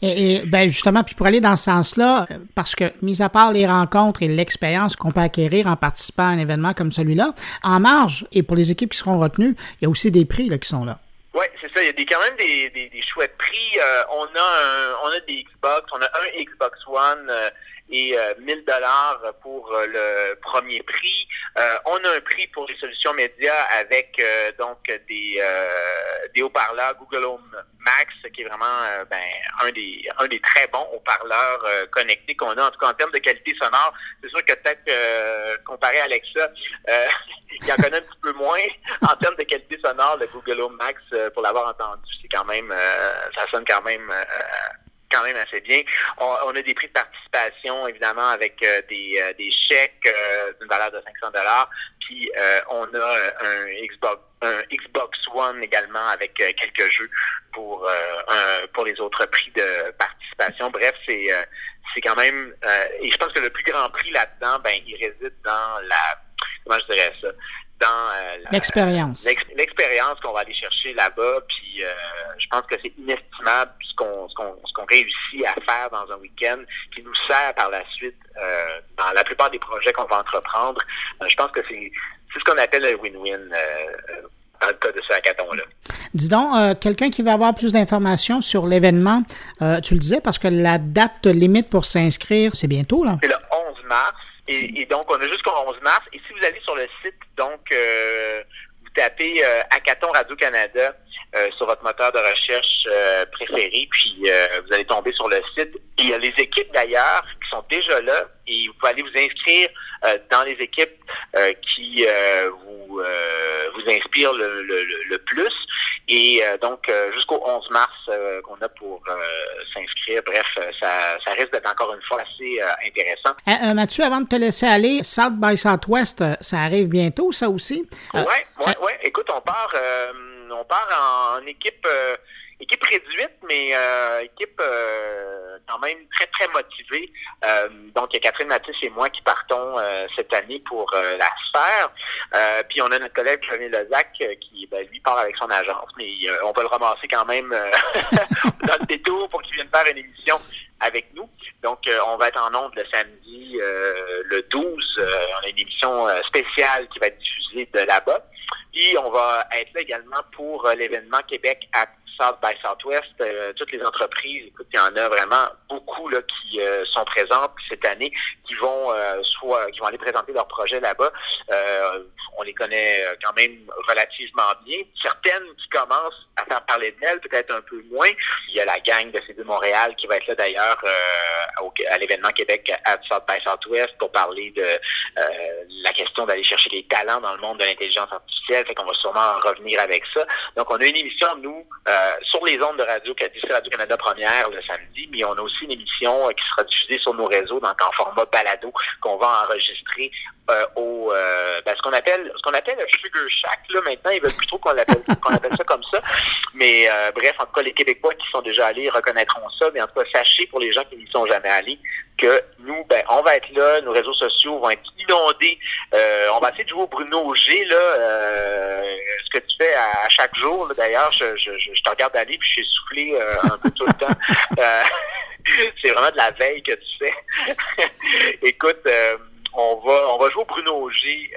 Et, ben justement, puis pour aller dans ce sens-là, parce que, mis à part les rencontres et l'expérience qu'on peut acquérir en participant à un événement comme celui-là, en marge, et pour les équipes qui seront retenues, il y a aussi des prix là, qui sont là. Oui, c'est ça. Il y a des, quand même des, des, chouettes prix. on, a on a des Xbox, on a un Xbox One et 1000 euh, dollars pour euh, le premier prix. Euh, on a un prix pour les solutions médias avec donc des, des haut-parleurs Google Home Max, qui est vraiment ben, un des un des très bons haut-parleurs connectés qu'on a, en tout cas en termes de qualité sonore. C'est sûr que peut-être comparé à Alexa, <laughs> il en connaît un petit peu moins en termes de qualité sonore, le Google Home Max, pour l'avoir entendu, c'est quand même ça sonne quand même quand même assez bien. On, a des prix de participation, évidemment, avec euh, des, euh, des chèques euh, d'une valeur de 500 dollars. Puis on a un Xbox, un Xbox One également avec quelques jeux pour pour les autres prix de participation. Bref, c'est c'est quand même et je pense que le plus grand prix là-dedans, ben il réside dans la comment je dirais ça dans euh, l'expérience. L'expérience qu'on va aller chercher là-bas. Puis euh, je pense que c'est inestimable ce qu'on réussit à faire dans un week-end qui nous sert par la suite euh, dans la plupart des projets qu'on va entreprendre. je pense que c'est ce qu'on appelle le win-win dans le cas de ce hackathon-là. Dis donc, quelqu'un qui veut avoir plus d'informations sur l'événement, tu le disais, parce que la date limite pour s'inscrire, c'est bientôt, là? C'est le 11 mars. Et, donc, on a jusqu'au 11 mars. Et si vous allez sur le site, donc, euh, vous tapez euh, Hackathon Radio-Canada euh, sur votre moteur de recherche euh, préféré, puis vous allez tomber sur le site. Il y a les équipes, d'ailleurs, qui sont déjà là. Et vous pouvez aller vous inscrire dans les équipes qui vous, vous inspirent le, le, le plus. Et euh, donc, euh, jusqu'au 11 mars euh, qu'on a pour s'inscrire, bref, ça, ça risque d'être encore une fois assez intéressant. Mathieu, avant de te laisser aller, South by Southwest, ça arrive bientôt, ça aussi? Oui, oui, oui. Écoute, on part, on part en équipe équipe réduite, mais euh, équipe euh, quand même très, très motivée. Euh, donc, il y a Catherine Mathis et moi qui partons cette année pour la sphère. puis, on a notre collègue Xavier Lezac qui, ben, lui, part avec son agence, mais on va le ramasser quand même <laughs> dans le détour pour qu'il vienne faire une émission avec nous. Donc, on va être en ondes le samedi le 12. on a une émission spéciale qui va être diffusée de là-bas. Puis, on va être là également pour l'événement Québec à South by Southwest, euh, toutes les entreprises, écoute, il y en a vraiment beaucoup là, qui euh, sont présentes cette année, qui vont soit qui vont aller présenter leurs projets là-bas. on les connaît quand même relativement bien. Certaines qui commencent à faire parler d'elles, peut-être un peu moins. Il y a la gang de CD Montréal qui va être là d'ailleurs à l'événement Québec à South by Southwest pour parler de la question d'aller chercher des talents dans le monde de l'intelligence artificielle. Fait qu'on va sûrement revenir avec ça. Donc, on a une émission, nous, euh, sur les ondes de radio, Radio-Canada Première le samedi, mais on a aussi une émission euh, qui sera diffusée sur nos réseaux, donc en format balado, qu'on va enregistrer euh, au ben, ce qu'on appelle ce qu'on appelle un Sugar Shack. Là, maintenant, ils veulent plutôt qu'on l'appelle <laughs> qu'on appelle ça comme ça. Mais bref, en tout cas, les Québécois qui sont déjà allés reconnaîtront ça. Mais en tout cas, sachez pour les gens qui n'y sont jamais allés que nous, ben, on va être là, nos réseaux sociaux vont être inondés. Euh, on va essayer de jouer au Bruno G, là, euh, ce que tu fais à, chaque jour. D'ailleurs, je, je, je, te regarde aller puis je suis soufflé euh, un peu tout le temps. <laughs> <laughs> c'est vraiment de la veille que tu fais. Écoute, on va on va jouer au Bruno G.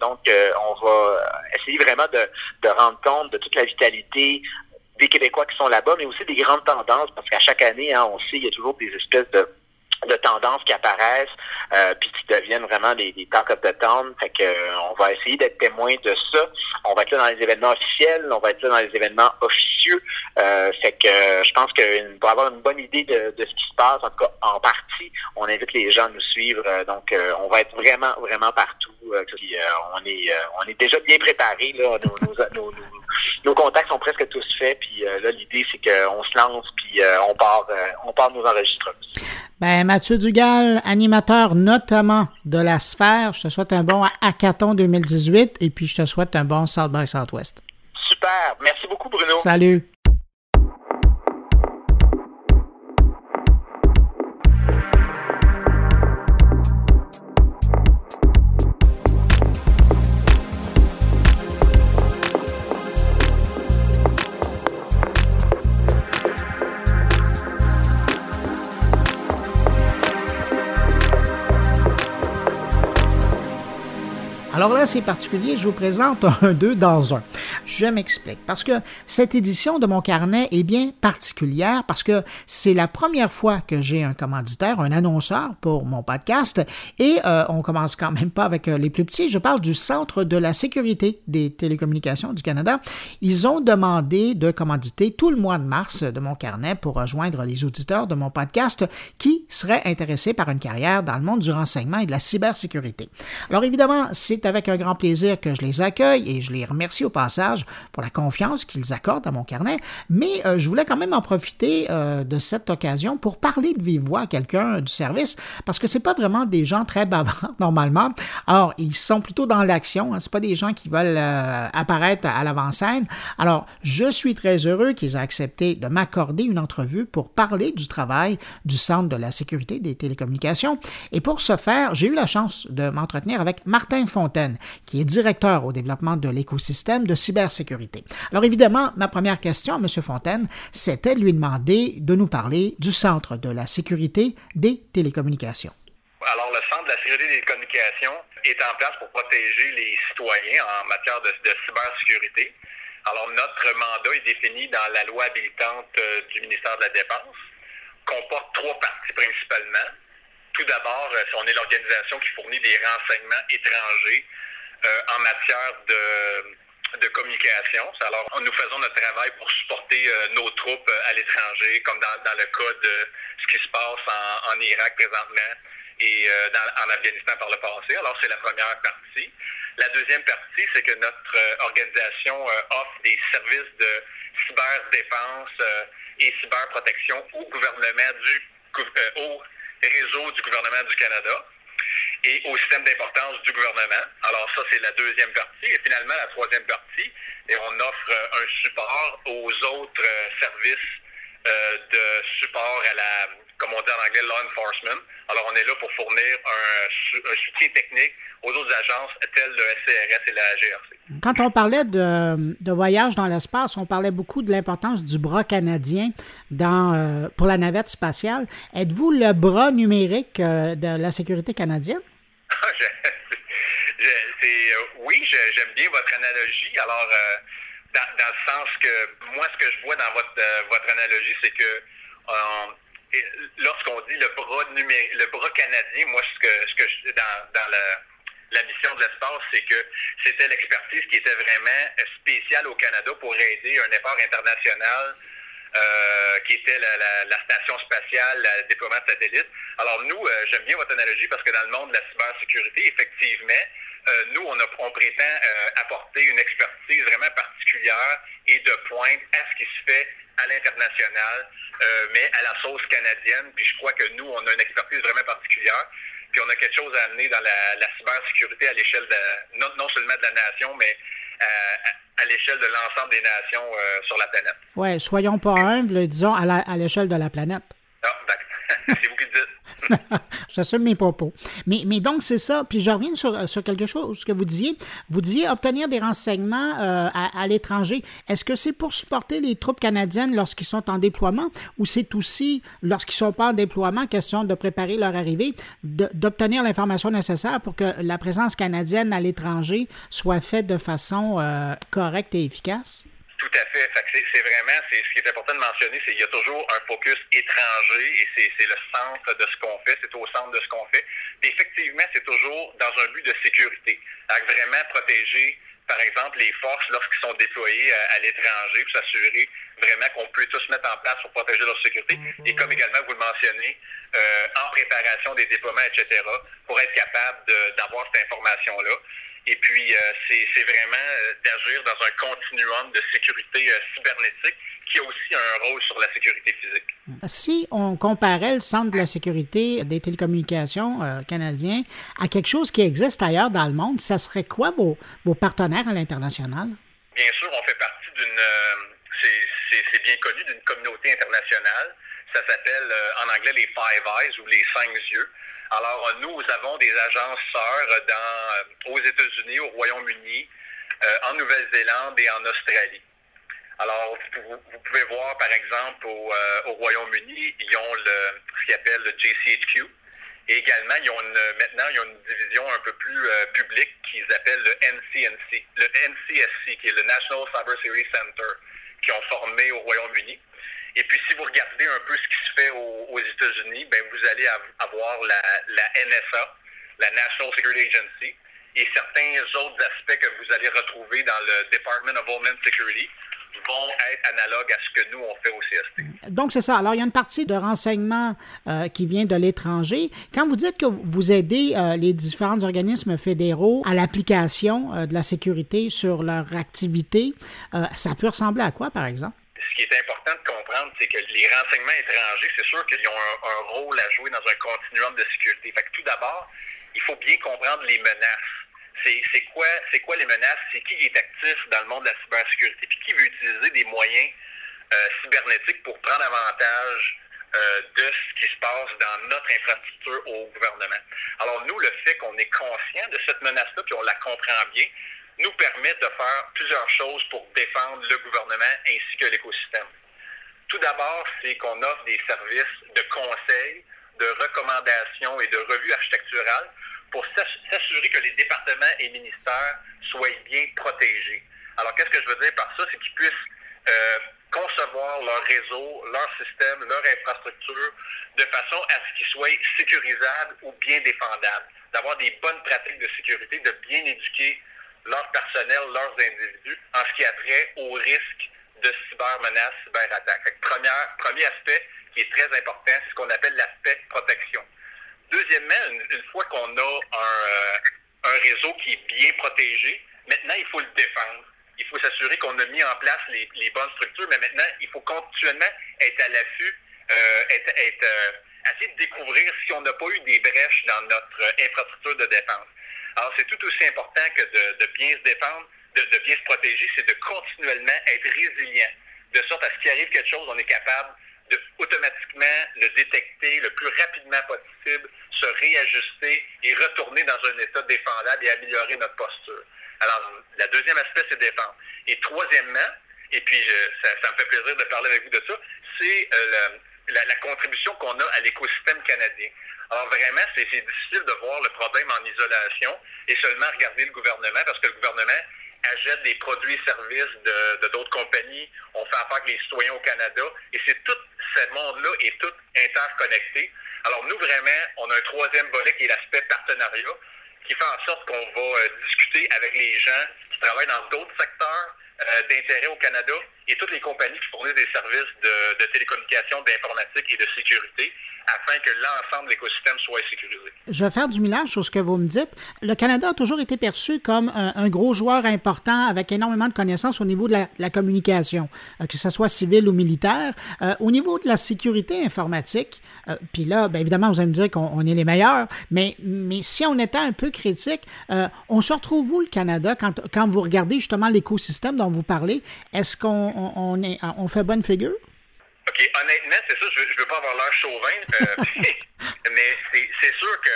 donc, on va essayer vraiment de, de rendre compte de toute la vitalité des Québécois qui sont là-bas, mais aussi des grandes tendances, parce qu'à chaque année, hein, on sait, il y a toujours des espèces de de tendances qui apparaissent euh, puis qui deviennent vraiment des, des talk of the town. Fait que euh, on va essayer d'être témoin de ça. On va être là dans les événements officiels, on va être là dans les événements officieux. Euh, fait que euh, je pense que pour avoir une bonne idée de, de, ce qui se passe, en tout cas en partie, on invite les gens à nous suivre. donc on va être vraiment, vraiment partout. On est on est déjà bien préparés. Là. Nos, nos, nos, nos, contacts sont presque tous faits. Puis là, l'idée, c'est qu'on se lance puis on part on part nos enregistrements. Ben, Mathieu Dugal, animateur notamment de la sphère, je te souhaite un bon hackathon 2018 et puis je te souhaite un bon South by Southwest. Super. Merci beaucoup, Bruno. Salut. C'est particulier, je vous présente <laughs> un deux dans un. Je m'explique. Parce que cette édition de mon carnet est bien particulière parce que c'est la première fois que j'ai un commanditaire, un annonceur pour mon podcast. Et euh, on commence quand même pas avec euh, les plus petits. Je parle du Centre de la sécurité des télécommunications du Canada. Ils ont demandé de commanditer tout le mois de mars de mon carnet pour rejoindre les auditeurs de mon podcast qui seraient intéressés par une carrière dans le monde du renseignement et de la cybersécurité. Alors évidemment, c'est avec un grand plaisir que je les accueille et je les remercie au passage pour la confiance qu'ils accordent à mon carnet, mais euh, je voulais quand même en profiter euh, de cette occasion pour parler de vive voix à quelqu'un du service parce que c'est pas vraiment des gens très bavards <laughs> normalement. Alors, ils sont plutôt dans l'action, hein, c'est pas des gens qui veulent euh, apparaître à l'avant-scène. Alors, je suis très heureux qu'ils aient accepté de m'accorder une entrevue pour parler du travail du Centre de la sécurité des télécommunications et pour ce faire, j'ai eu la chance de m'entretenir avec Martin Fontaine qui est directeur au développement de l'écosystème de cybersécurité. Alors évidemment, ma première question à M. Fontaine, c'était de lui demander de nous parler du Centre de la sécurité des télécommunications. Alors, le Centre de la sécurité des télécommunications est en place pour protéger les citoyens en matière de, cybersécurité. Alors, notre mandat est défini dans la loi habilitante euh, du ministère de la Défense, comporte trois parties principalement. Tout d'abord, euh, on est l'organisation qui fournit des renseignements étrangers en matière de, de communication. Alors, nous faisons notre travail pour supporter euh, nos troupes à l'étranger, comme dans, le cas de ce qui se passe en, Irak présentement et en Afghanistan par le passé. Alors, c'est la première partie. La deuxième partie, c'est que notre organisation offre des services de cyberdéfense et cyberprotection au gouvernement du au réseau du gouvernement du Canada et au système d'importance du gouvernement. Alors ça, c'est la deuxième partie. Et finalement, la troisième partie, et on offre euh, un support aux autres euh, services euh, de support à la, comme on dit en anglais, law enforcement. Alors on est là pour fournir un, un soutien technique aux autres agences telles le SCRS et la GRC. Quand on parlait de, de voyage dans l'espace, on parlait beaucoup de l'importance du bras canadien dans, euh, pour la navette spatiale. Êtes-vous le bras numérique euh, de la sécurité canadienne? <laughs> Euh, oui, j'aime bien votre analogie. Alors, dans, le sens que moi, ce que je vois dans votre, votre analogie, c'est que lorsqu'on dit le bras numérique, le bras canadien, moi, ce que, ce que je, dans, dans la mission de l'espace, c'est que c'était l'expertise qui était vraiment spéciale au Canada pour aider un effort international euh, qui était la, station spatiale, le déploiement de satellites. Alors nous, euh, j'aime bien votre analogie parce que dans le monde de la cybersécurité, effectivement, euh, nous, on, on prétend apporter une expertise vraiment particulière et de pointe à ce qui se fait à l'international, mais à la sauce canadienne. Puis je crois que nous, on a une expertise vraiment particulière. Puis on a quelque chose à amener dans la, cybersécurité à l'échelle de, non, non, seulement de la nation, mais à, l'échelle de l'ensemble des nations euh, sur la planète. Oui, soyons pas humbles, disons à l'échelle de la planète. Ah, <laughs> c'est vous qui dites. <laughs> J'assume mes propos. Mais, mais donc, c'est ça. Puis je reviens sur, sur, quelque chose que vous disiez. Vous disiez obtenir des renseignements euh, à, l'étranger. Est-ce que c'est pour supporter les troupes canadiennes lorsqu'ils sont en déploiement ou c'est aussi, lorsqu'ils ne sont pas en déploiement, question de préparer leur arrivée, d'obtenir l'information nécessaire pour que la présence canadienne à l'étranger soit faite de façon euh, correcte et efficace? Tout à fait. c'est vraiment, c'est ce qui est important de mentionner, c'est qu'il y a toujours un focus étranger et c'est le centre de ce qu'on fait, c'est au centre de ce qu'on fait. Effectivement, c'est toujours dans un but de sécurité, vraiment protéger, par exemple, les forces lorsqu'ils sont déployés à, l'étranger, pour s'assurer vraiment qu'on peut tous mettre en place pour protéger leur sécurité. Et comme également vous le mentionnez, euh, en préparation des déploiements, etc., pour être capable d'avoir cette information-là. Et puis, euh, c'est vraiment euh, d'agir dans un continuum de sécurité euh, cybernétique qui a aussi un rôle sur la sécurité physique. Si on comparait le Centre de la sécurité des télécommunications canadien à quelque chose qui existe ailleurs dans le monde, ça serait quoi vos, vos partenaires à l'international? Bien sûr, on fait partie d'une, c'est bien connu, d'une communauté internationale. Ça s'appelle en anglais les Five Eyes ou les cinq yeux. Alors, nous avons des agences sœurs dans, aux États-Unis, au Royaume-Uni, euh, en Nouvelle-Zélande et en Australie. Alors, vous, pouvez voir, par exemple, au, euh, Royaume-Uni, ils ont ce qu'ils appellent le JCHQ. Et également, ils ont maintenant, ils ont une division un peu plus euh, publique qu'ils appellent le NCNC, le NCSC, qui est le National Cyber Security Center, qui ont formé au Royaume-Uni. Et puis, si vous regardez un peu ce qui se fait aux, États-Unis, ben, vous allez avoir la, NSA, la National Security Agency, et certains autres aspects que vous allez retrouver dans le Department of Homeland Security vont être analogues à ce que nous, on fait au CST. Donc, c'est ça. Alors, il y a une partie de renseignement euh, qui vient de l'étranger. Quand vous dites que vous aidez euh, les différents organismes fédéraux à l'application euh, de la sécurité sur leur activité, ça peut ressembler à quoi, par exemple? Qui est important de comprendre, c'est que les renseignements étrangers, c'est sûr qu'ils ont un, rôle à jouer dans un continuum de sécurité. Fait tout d'abord, il faut bien comprendre les menaces. C'est quoi, quoi les menaces? C'est qui est actif dans le monde de la cybersécurité, puis qui veut utiliser des moyens euh, cybernétiques pour prendre avantage euh, de ce qui se passe dans notre infrastructure au gouvernement? Alors nous, le fait qu'on est conscient de cette menace-là, puis on la comprend bien, nous permettent de faire plusieurs choses pour défendre le gouvernement ainsi que l'écosystème. Tout d'abord, c'est qu'on offre des services de conseil, de recommandations et de revues architecturales pour s'assurer que les départements et ministères soient bien protégés. Alors, qu'est-ce que je veux dire par ça? C'est qu'ils puissent euh, concevoir leur réseau, leur système, leur infrastructure de façon à ce qu'ils soient sécurisables ou bien défendables, d'avoir des bonnes pratiques de sécurité, de bien éduquer leur personnel, leurs individus, en ce qui a trait au risque de cybermenaces, cyberattaques. Premier, premier aspect qui est très important, c'est ce qu'on appelle l'aspect protection. Deuxièmement, une, fois qu'on a euh, un, réseau qui est bien protégé, maintenant, il faut le défendre. Il faut s'assurer qu'on a mis en place les, bonnes structures, mais maintenant, il faut continuellement être à l'affût, euh, être, euh, essayer de découvrir si on n'a pas eu des brèches dans notre infrastructure de défense. Alors, c'est tout aussi important que de, bien se défendre, de, bien se protéger, c'est de continuellement être résilient, de sorte à ce qu'il arrive quelque chose, on est capable de automatiquement le détecter le plus rapidement possible, se réajuster et retourner dans un état défendable et améliorer notre posture. Alors, le deuxième aspect, c'est défendre. Et troisièmement, et puis ça, me fait plaisir de parler avec vous de ça, c'est euh, la, contribution qu'on a à l'écosystème canadien. Alors vraiment, c'est difficile de voir le problème en isolation et seulement regarder le gouvernement parce que le gouvernement achète des produits et services de d'autres compagnies, on fait affaire avec les citoyens au Canada, et c'est tout ce monde-là est tout interconnecté. Alors nous, vraiment, on a un troisième volet qui est l'aspect partenariat, qui fait en sorte qu'on va euh, discuter avec les gens qui travaillent dans d'autres secteurs euh, d'intérêt au Canada et toutes les compagnies qui fournissent des services de, télécommunications, d'informatique et de sécurité afin que l'ensemble de l'écosystème soit sécurisé. Je vais faire du millage sur ce que vous me dites. Le Canada a toujours été perçu comme un, gros joueur important avec énormément de connaissances au niveau de la, communication, euh, que ce soit civil ou militaire. Euh, au niveau de la sécurité informatique, euh, puis là, bien évidemment, vous allez me dire qu'on est les meilleurs, mais, mais si on était un peu critique, on se retrouve où le Canada quand, quand vous regardez justement l'écosystème dont vous parlez? Est-ce qu'on on, on fait bonne figure? OK, honnêtement, c'est ça, je ne veux pas avoir l'air chauvin, euh, <laughs> mais c'est sûr que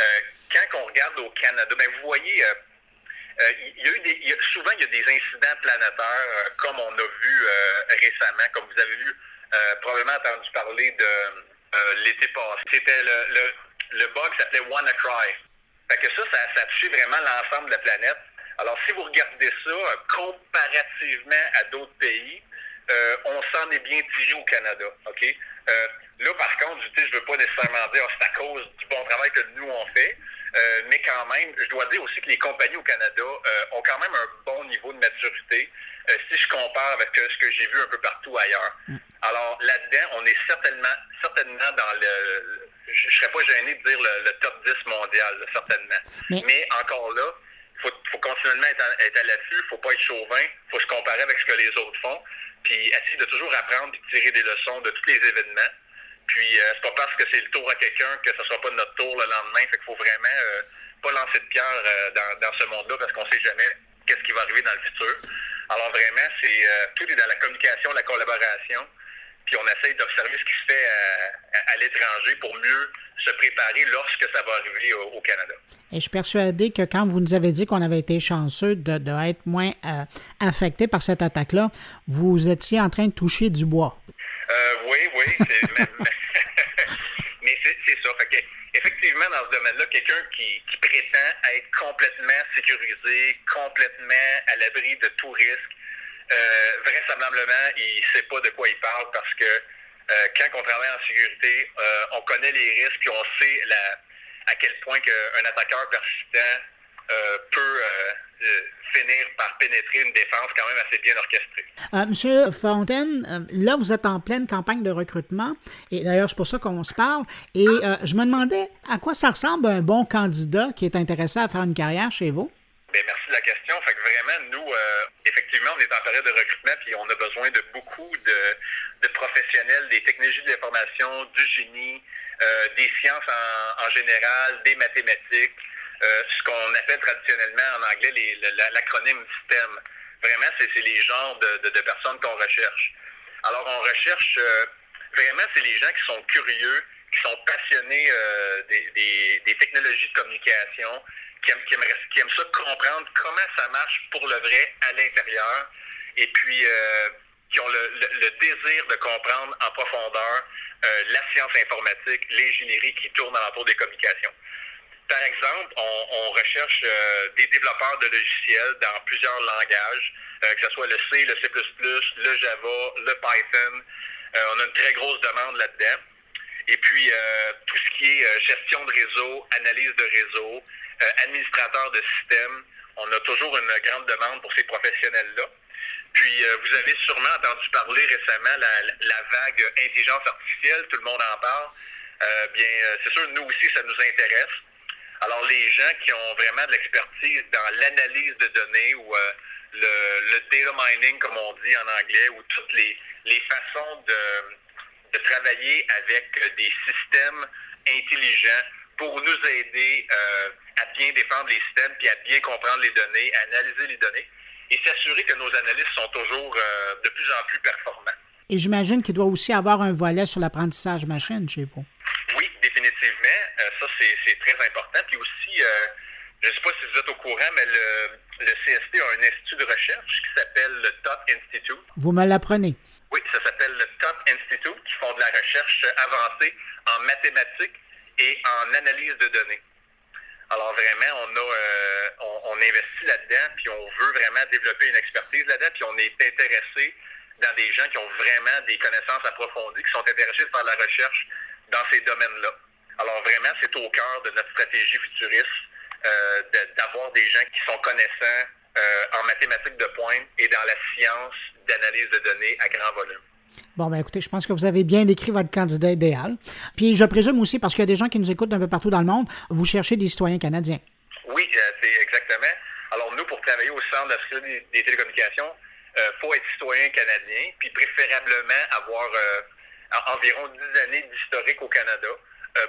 euh, quand on regarde au Canada, ben vous voyez, euh, il y a eu des, souvent il y a des incidents planétaires, comme on a vu récemment, comme vous avez vu, probablement entendu parler de l'été passé. C'était le, le, le, bug qui s'appelait WannaCry. Fait que ça, ça, ça a touché vraiment l'ensemble de la planète. Alors, si vous regardez ça comparativement à d'autres pays, euh, on s'en est bien tiré au Canada. OK? Euh, là, par contre, je ne veux pas nécessairement dire que ah, c'est à cause du bon travail que nous, on fait. Euh, mais quand même, je dois dire aussi que les compagnies au Canada ont quand même un bon niveau de maturité si je compare avec ce que j'ai vu un peu partout ailleurs. Mm. Alors là-dedans, on est certainement, certainement dans le, je ne serais pas gêné de dire le, top 10 mondial, certainement. Mais, encore là, faut, faut, continuellement être à, être à l'affût, ne faut pas être chauvin, faut se comparer avec ce que les autres font puis essayer de toujours apprendre et tirer des leçons de tous les événements. Puis euh, c'est pas parce que c'est le tour à quelqu'un que ce sera pas notre tour le lendemain. Fait qu'il faut vraiment euh, pas lancer de pierre euh, dans, ce monde-là parce qu'on sait jamais qu'est-ce qui va arriver dans le futur. Alors vraiment, c'est tout est dans la communication, la collaboration. Puis on essaye d'observer ce qui se fait à, l'étranger pour mieux se préparer lorsque ça va arriver au Canada. Et je suis persuadé que quand vous nous avez dit qu'on avait été chanceux de, de être moins euh, affecté par cette attaque-là, vous étiez en train de toucher du bois. Euh, oui, oui. <laughs> mais c'est ça. Fait effectivement, dans ce domaine-là, quelqu'un qui, qui, prétend être complètement sécurisé, complètement à l'abri de tout risque, euh, vraisemblablement, il ne sait pas de quoi il parle parce que euh, quand on travaille en sécurité, euh, on connaît les risques et on sait la à quel point qu'un attaqueur persistant euh, peut euh, euh, finir par pénétrer une défense quand même assez bien orchestrée. Monsieur Fontaine, là, vous êtes en pleine campagne de recrutement, et d'ailleurs, c'est pour ça qu'on se parle, et je me demandais à quoi ça ressemble un bon candidat qui est intéressé à faire une carrière chez vous? Bien, merci de la question. Fait que vraiment, nous, effectivement, on est en période de recrutement, puis on a besoin de beaucoup de, professionnels des technologies de l'information, du génie, euh, des sciences en, général, des mathématiques, euh, ce qu'on appelle traditionnellement en anglais l'acronyme STEM. Vraiment, c'est les genres de, personnes qu'on recherche. Alors, on recherche euh, vraiment, c'est les gens qui sont curieux, qui sont passionnés des, technologies de communication, qui aiment, qui ça comprendre comment ça marche pour le vrai à l'intérieur. Et puis, qui ont le, désir de comprendre en profondeur euh, la science informatique, l'ingénierie qui tourne alentour des communications. Par exemple, on, recherche euh, des développeurs de logiciels dans plusieurs langages, euh, que ce soit le C, le C++, le Java, le Python. on a une très grosse demande là-dedans. Et puis, tout ce qui est gestion de réseau, analyse de réseau, administrateur de système, on a toujours une grande demande pour ces professionnels-là. Puis, euh, vous avez sûrement entendu parler récemment la, la, vague intelligence artificielle, tout le monde en parle. Euh, bien, euh, c'est sûr, nous aussi, ça nous intéresse. Alors, les gens qui ont vraiment de l'expertise dans l'analyse de données ou le, data mining, comme on dit en anglais, ou toutes les, les façons de, de travailler avec des systèmes intelligents pour nous aider à bien défendre les systèmes, puis à bien comprendre les données, à analyser les données et s'assurer que nos analystes sont toujours euh, de plus en plus performants. Et j'imagine qu'il doit aussi avoir un volet sur l'apprentissage machine chez vous. Oui, définitivement. Euh, ça, c'est très important. Puis aussi, euh, je ne sais pas si vous êtes au courant, mais le, le CST a un institut de recherche qui s'appelle le Top Institute. Vous me l'apprenez. Oui, ça s'appelle le Top Institute, qui font de la recherche avancée en mathématiques et en analyse de données. Alors vraiment, on a euh, on, investit là-dedans, puis on veut vraiment développer une expertise là-dedans, puis on est intéressé dans des gens qui ont vraiment des connaissances approfondies, qui sont intéressés par la recherche dans ces domaines-là. Alors vraiment, c'est au cœur de notre stratégie futuriste euh, d'avoir des gens qui sont connaissants en mathématiques de pointe et dans la science d'analyse de données à grand volume. Bon, ben écoutez, je pense que vous avez bien décrit votre candidat idéal. Puis je présume aussi, parce qu'il y a des gens qui nous écoutent d'un peu partout dans le monde, vous cherchez des citoyens canadiens. Oui, euh, c'est exactement. Alors nous, pour travailler au Centre de la sécurité des, télécommunications, il euh, faut être citoyen canadien, puis préférablement avoir euh, environ 10 années d'historique au Canada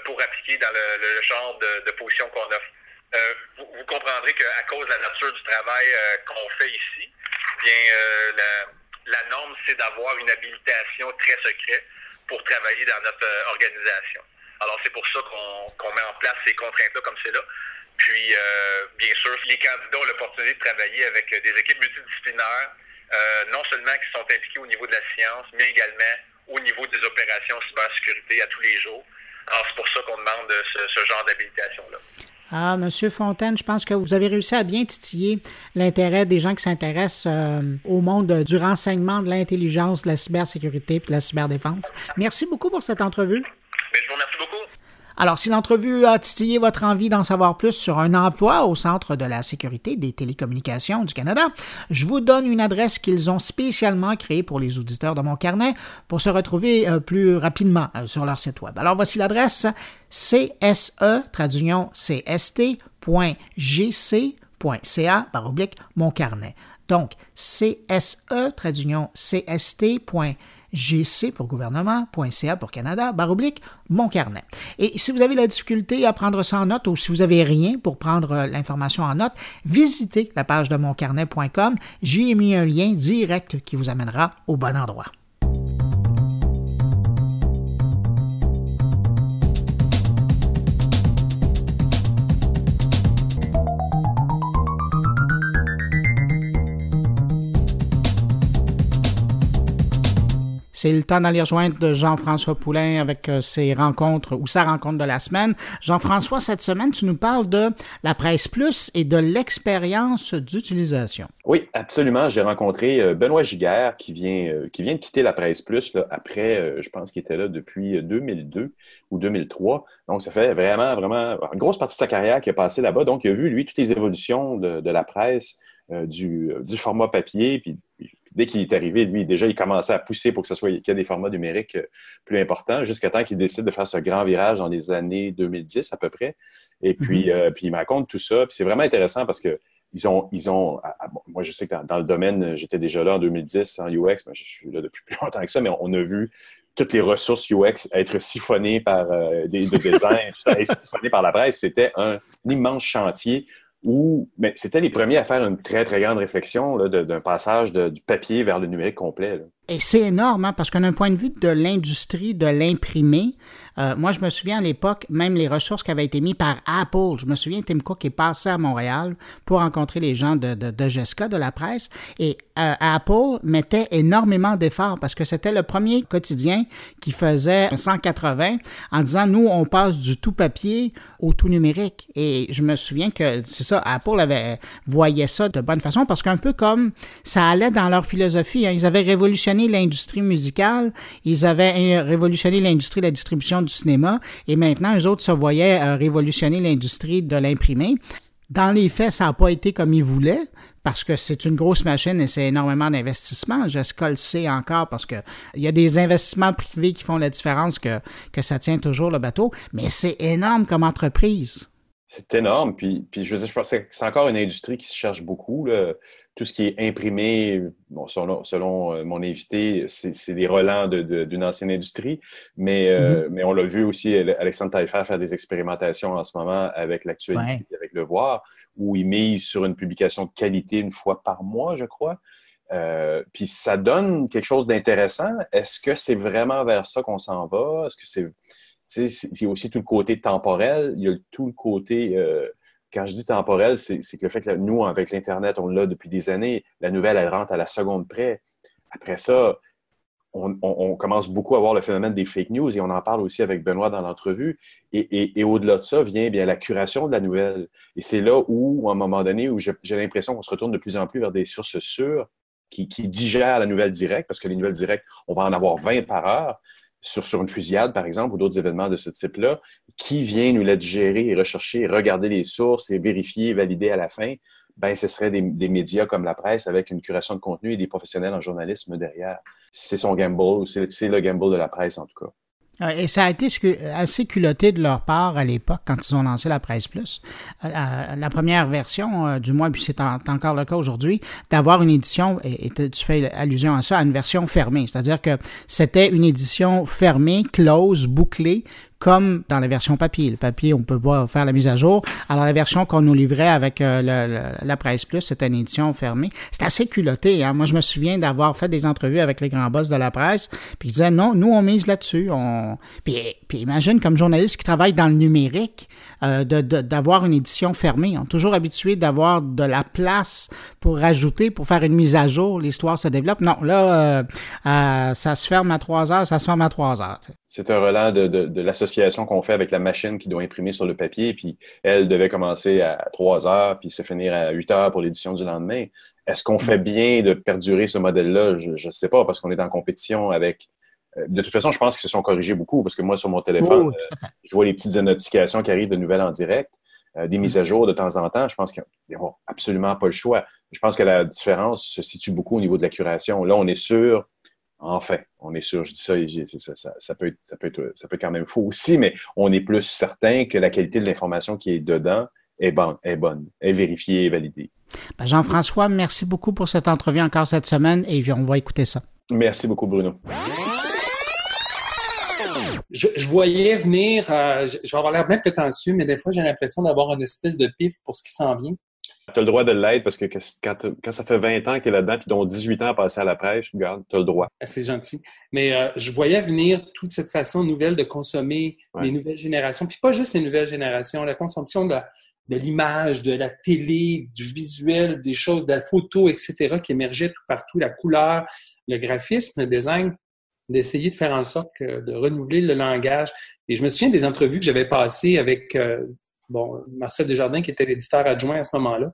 pour appliquer dans le, genre de, position qu'on offre. Vous, vous, comprendrez qu'à cause de la nature du travail qu'on fait ici, bien la la norme, c'est d'avoir une habilitation très secrète pour travailler dans notre euh, organisation. Alors, c'est pour ça qu'on met en place ces contraintes-là comme c'est là. Puis, euh, bien sûr, les candidats ont l'opportunité de travailler avec des équipes multidisciplinaires, euh, non seulement qui sont impliquées au niveau de la science, mais également au niveau des opérations cybersécurité à tous les jours. Alors, c'est pour ça qu'on demande ce genre d'habilitation-là. Ah, Monsieur Fontaine, je pense que vous avez réussi à bien titiller l'intérêt des gens qui s'intéressent euh, au monde du renseignement, de l'intelligence, de la cybersécurité et de la cyberdéfense. Merci beaucoup pour cette entrevue. je vous remercie beaucoup. Alors, si l'entrevue a titillé votre envie d'en savoir plus sur un emploi au Centre de la sécurité des télécommunications du Canada, je vous donne une adresse qu'ils ont spécialement créée pour les auditeurs de mon carnet pour se retrouver euh, plus rapidement euh, sur leur site web. Alors, voici l'adresse cse, cst.gc.ca par oblique mon carnet. Donc, cse, gc pour gouvernement.ca pour Canada, barre oblique, mon carnet. Et si vous avez la difficulté à prendre ça en note ou si vous avez rien pour prendre euh, l'information en note, visitez la page de moncarnet.com. J'y ai mis un lien direct qui vous amènera au bon endroit. C'est le temps d'aller rejoindre Jean-François Poulain avec euh, ses rencontres ou sa rencontre de la semaine. Jean-François, cette semaine, tu nous parles de la presse plus et de l'expérience d'utilisation. Oui, absolument. J'ai rencontré euh, Benoît Giguère qui vient, euh, qui vient de quitter la presse plus après, je pense qu'il était là depuis 2002 ou 2003. Donc, ça fait vraiment, vraiment une grosse partie de sa carrière qui a passé là-bas. Donc, il a vu, lui, toutes les évolutions de, la presse, du, format papier, dès qu'il est arrivé, lui, déjà, il commençait à pousser pour que ce soit qu'il y ait des formats numériques euh, plus importants, jusqu'à temps qu'il décide de faire ce grand virage dans les années 2010 à peu près. Et puis, mhm. euh, puis il me raconte tout ça. Puis c'est vraiment intéressant parce que ils ont, ils ont ah, moi, je sais que dans, le domaine, j'étais déjà là en 2010 en UX, mais je suis là depuis plus longtemps que ça, mais on a vu toutes les ressources UX être siphonnées par euh, des de design, <laughs> siphonnées par la presse. C'était un immense chantier où mais c'était les premiers à faire une très, très grande réflexion d'un passage du papier vers le numérique complet. Et c'est énorme, hein, parce qu'un point de vue de l'industrie de l'imprimé, euh, moi, je me souviens à l'époque, même les ressources qui avaient été mises par Apple. Je me souviens, Tim Cook est passé à Montréal pour rencontrer les gens de, de, de Jessica, de la presse. Et euh, Apple mettait énormément d'efforts parce que c'était le premier quotidien qui faisait 180 en disant, nous, on passe du tout papier au tout numérique. Et je me souviens que c'est ça, Apple avait voyait ça de bonne façon parce qu'un peu comme ça allait dans leur philosophie. Hein. ils avaient révolutionné l'industrie musicale, ils avaient euh, révolutionné l'industrie de la distribution cinéma et maintenant, eux autres se voyaient euh, révolutionner l'industrie de l'imprimé. Dans les faits, ça n'a pas été comme ils voulaient parce que c'est une grosse machine et c'est énormément d'investissements. Jessica le sait encore parce qu'il y a des investissements privés qui font la différence que, que ça tient toujours le bateau, mais c'est énorme comme entreprise. C'est énorme. Puis, puis je veux dire, je pense que c'est encore une industrie qui se cherche beaucoup. Là tout ce qui est imprimé, bon, selon, euh, mon invité, c'est des relents d'une ancienne industrie, mais, euh, mm-hmm. mais on l'a vu aussi, Alexandre Taillefer faire des expérimentations en ce moment avec l'actualité, avec le voir, où il mise sur une publication de qualité une fois par mois, je crois. Euh, puis ça donne quelque chose d'intéressant. Est-ce que c'est vraiment vers ça qu'on s'en va? Est-ce que c'est. C'est aussi tout le côté temporel, il y a tout le côté quand je dis temporel, c'est que le fait que nous, avec l'Internet, on l'a depuis des années, la nouvelle, elle rentre à la seconde près. Après ça, on, commence beaucoup à voir le phénomène des fake news et on en parle aussi avec Benoît dans l'entrevue. Et, au-delà de ça vient bien la curation de la nouvelle. Et c'est là où, à un moment donné, où j'ai l'impression qu'on se retourne de plus en plus vers des sources sûres qui, digèrent la nouvelle directe, parce que les nouvelles directes, on va en avoir 20 par heure sur, sur une fusillade, par exemple, ou d'autres événements de ce type-là, qui vient nous la digérer rechercher, regarder les sources et vérifier, valider à la fin ben, ce serait des, médias comme la presse avec une curation de contenu et des professionnels en journalisme derrière. C'est son gamble, c'est le gamble de la presse en tout cas. Et ça a été assez culotté de leur part à l'époque quand ils ont lancé la Presse Plus. Euh, la, première version, euh, du moins, puis c'est encore le cas aujourd'hui, d'avoir une édition, et, tu fais allusion à ça, à une version fermée. C'est-à-dire que c'était une édition fermée, close, bouclée, comme dans la version papier. Le papier, on peut pas faire la mise à jour. Alors, la version qu'on nous livrait avec euh, la Presse Plus, c'était une édition fermée. C'est assez culotté. Hein? Moi, je me souviens d'avoir fait des entrevues avec les grands boss de la presse, puis ils disaient, non, nous, on mise là-dessus. On... Puis, imagine, comme journaliste qui travaille dans le numérique, euh, d'avoir une édition fermée. On est toujours habitué d'avoir de la place pour rajouter, pour faire une mise à jour. L'histoire se développe. Non, là, euh, euh, ça se ferme à trois heures, ça se ferme à trois heures. C'est un relent de, de, l'association qu'on fait avec la machine qui doit imprimer sur le papier, puis elle devait commencer à 3 heures, puis se finir à 8 heures pour l'édition du lendemain. Est-ce qu'on fait bien de perdurer ce modèle-là? Je ne sais pas, parce qu'on est en compétition avec... Euh, de toute façon, je pense qu'ils se sont corrigés beaucoup, parce que moi, sur mon téléphone, oh, euh, je vois les petites notifications qui arrivent de nouvelles en direct, euh, des mises à jour de temps en temps. Je pense qu'ils n'ont absolument pas le choix. Je pense que la différence se situe beaucoup au niveau de la curation. Là, on est sûr Enfin, on est sûr, je dis ça, ça, peut être, ça, peut être, ça peut quand même faux aussi, mais on est plus certain que la qualité de l'information qui est dedans est bonne, est, bonne, est vérifiée et validée. Ben, Jean-François, merci beaucoup pour cette entrevue encore cette semaine et on va écouter ça. Merci beaucoup, Bruno. Je, voyais venir, euh, je, vais avoir l'air bien prétentieux, mais des fois, j'ai l'impression d'avoir une espèce de pif pour ce qui s'en vient. Tu as le droit de l'être parce que quand, ça fait 20 ans qu'il est là-dedans, puis dont 18 ans à passer à la prêche, regarde, tu as le droit. Ah, c'est gentil. Mais euh, je voyais venir toute cette façon nouvelle de consommer les nouvelles générations, puis pas juste les nouvelles générations, la consommation de l'image, de la télé, du visuel, des choses, de la photo, etc., qui émergeait tout partout, la couleur, le graphisme, le design, d'essayer de faire en sorte de renouveler le langage. Et je me souviens des entrevues que j'avais passées avec euh, bon, Marcel Desjardins, qui était l'éditeur adjoint à ce moment-là.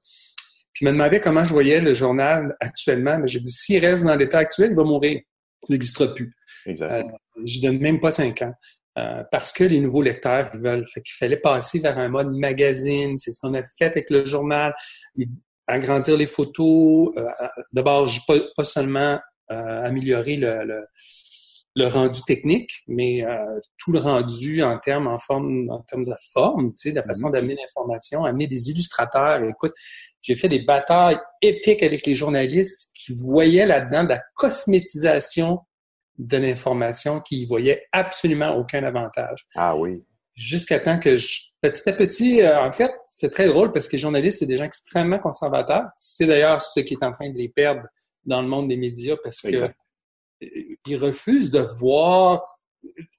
Puis il me demandait comment je voyais le journal actuellement. Mais j'ai dit, s'il reste dans l'état actuel, il va mourir. Il n'existera plus. Exact. Euh, je donne même pas cinq ans. Euh, parce que les nouveaux lecteurs, ils veulent. Fait qu'il fallait passer vers un mode magazine. C'est ce qu'on a fait avec le journal. Agrandir les photos. Euh, d'abord, pas, pas seulement améliorer le le rendu technique, mais euh, tout le rendu en termes en forme, en termes de forme, tu sais, de la façon mhm. d'amener l'information, amener des illustrateurs. Écoute, j'ai fait des batailles épiques avec les journalistes qui voyaient là-dedans de la cosmétisation de l'information, qui voyaient absolument aucun avantage. Ah oui. Jusqu'à temps que je, petit à petit, euh, en fait, c'est très drôle parce que les journalistes, c'est des gens extrêmement conservateurs. C'est d'ailleurs ce qui est en train de les perdre dans le monde des médias parce que ils refusent de voir,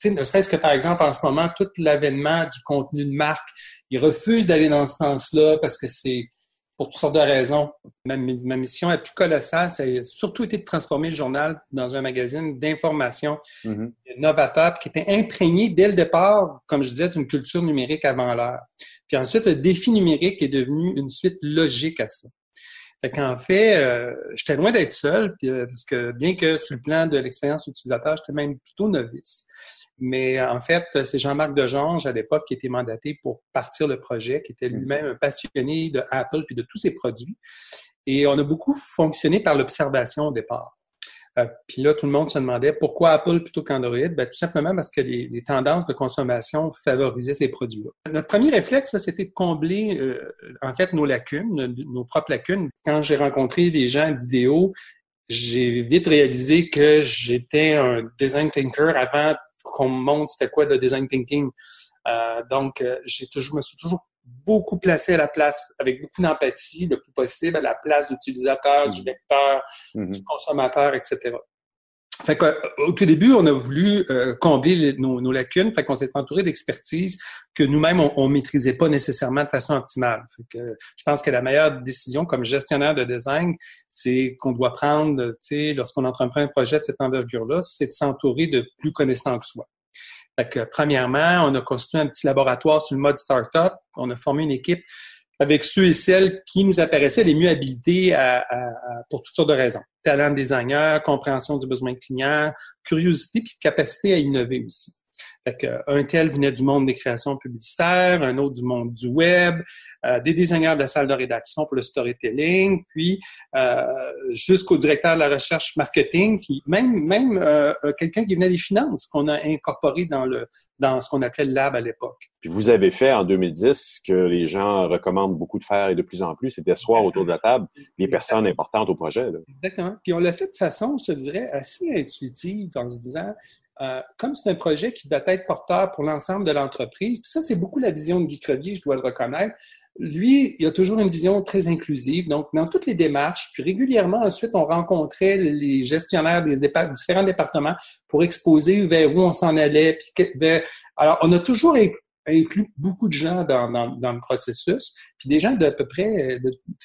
ne serait-ce que par exemple en ce moment, tout l'avènement du contenu de marque, ils refusent d'aller dans ce sens-là parce que c'est pour toutes sortes de raisons. Ma, mission est plus colossale, ça a surtout été de transformer le journal dans un magazine d'information mm-hmm. novateur qui était imprégné dès le départ, comme je disais, d'une culture numérique avant l'heure. Puis ensuite, le défi numérique est devenu une suite logique à ça. Fait qu'en fait, euh, j'étais loin d'être seul, euh, parce que bien que sur le plan de l'expérience utilisateur, j'étais même plutôt novice. Mais en fait, c'est Jean-Marc Dejonge, à l'époque, qui était mandaté pour partir le projet, qui était lui-même un passionné de Apple puis de tous ses produits. Et on a beaucoup fonctionné par l'observation au départ. Euh, puis là, tout le monde se demandait pourquoi Apple plutôt qu'Android? Ben, tout simplement parce que les, tendances de consommation favorisaient ces produits-là. Notre premier réflexe, c'était de combler euh, en fait nos lacunes, nos propres lacunes. Quand j'ai rencontré les gens d'idéo, j'ai vite réalisé que j'étais un design thinker avant qu'on me montre c'était quoi le design thinking. Euh, donc, j'ai toujours, me suis toujours beaucoup placé à la place, avec beaucoup d'empathie, le plus possible, à la place d'utilisateur, du mm-hmm. lecteur, mm-hmm. du consommateur, etc. fait que, au tout début, on a voulu euh, combler nos, lacunes. Fait qu'on s'est entouré d'expertise que nous-mêmes, on, ne maîtrisait pas nécessairement de façon optimale. Fait que, je pense que la meilleure décision comme gestionnaire de design, c'est qu'on doit prendre, tu sais, lorsqu'on entreprend un projet de cette envergure-là, c'est de s'entourer de plus connaissants que soi. Premièrement, on a construit un petit laboratoire sur le mode startup. On a formé une équipe avec ceux et celles qui nous apparaissaient les mieux habilités pour toutes sortes de raisons. Talent de designer, compréhension du besoin client, curiosité puis capacité à innover aussi. Fait un tel venait du monde des créations publicitaires, un autre du monde du web, euh, des designers de la salle de rédaction pour le storytelling, puis euh, jusqu'au directeur de la recherche marketing, qui même même euh, quelqu'un qui venait des finances qu'on a incorporé dans le dans ce qu'on appelait le lab à l'époque. Puis vous avez fait en 2010 ce que les gens recommandent beaucoup de faire et de plus en plus, c'est d'asseoir autour de la table les personnes importantes au projet. Exactement. Puis on l'a fait de façon, je te dirais, assez intuitive en se disant euh, comme c'est un projet qui doit être porteur pour l'ensemble de l'entreprise, ça, c'est beaucoup la vision de Guy Crevier, je dois le reconnaître. Lui, il a toujours une vision très inclusive. Donc, dans toutes les démarches, puis régulièrement, ensuite, on rencontrait les gestionnaires des différents départements pour exposer vers où on s'en allait. Puis Alors, on a toujours inclus beaucoup de gens dans, le processus, puis des gens d'à peu près,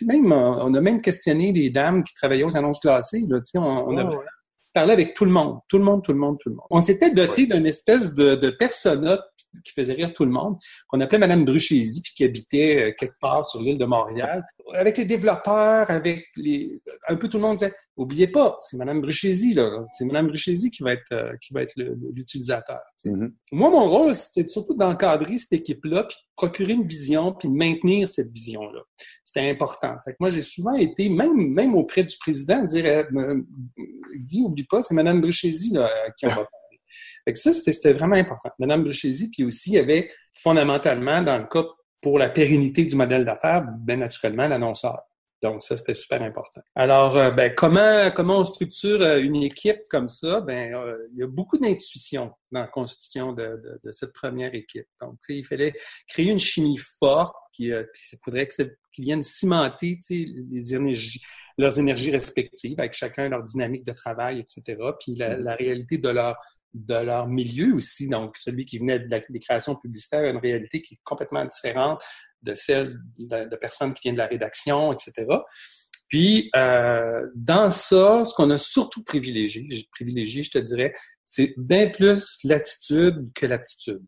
même, on a même questionné les dames qui travaillaient aux annonces classées, là, on, on a parlait avec tout le monde, tout le monde, tout le monde, tout le monde. On s'était doté d'une espèce de, de persona qui faisait rire tout le monde, qu'on appelait Madame Bruchézy, puis qui habitait euh, quelque part sur l'île de Montréal. Avec les développeurs, avec les... Un peu tout le monde disait, oubliez pas, c'est Madame Bruchézy, là. C'est Madame Bruchézy qui va être, euh, qui va être l'utilisateur. Mm-hmm. Moi, mon rôle, c'était surtout d'encadrer cette équipe-là, puis de procurer une vision, puis de maintenir cette vision-là. C'était important. Fait que moi, j'ai souvent été, même, même auprès du président, dire, euh, Guy, oublie pas, c'est Madame Bruchézy, là, qui en va fait que ça, c'était vraiment important. Madame Bruchézy, puis aussi, il y avait fondamentalement, dans le cas pour la pérennité du modèle d'affaires, bien naturellement, l'annonceur. Donc, ça, c'était super important. Alors, euh, ben, comment, comment on structure euh, une équipe comme ça? Ben, euh, il y a beaucoup d'intuition dans la constitution de, de, cette première équipe. Donc, il fallait créer une chimie forte, puis il faudrait qu'ils viennent cimenter les énergies, leurs énergies respectives, avec chacun leur dynamique de travail, etc., puis la, la réalité de leur de leur milieu aussi. Donc, celui qui venait de la, des créations publicitaires a une réalité qui est complètement différente de celle de, personnes qui viennent de la rédaction, etc. Puis, euh, dans ça, ce qu'on a surtout privilégié, privilégié, je te dirais, c'est bien plus l'attitude que l'aptitude.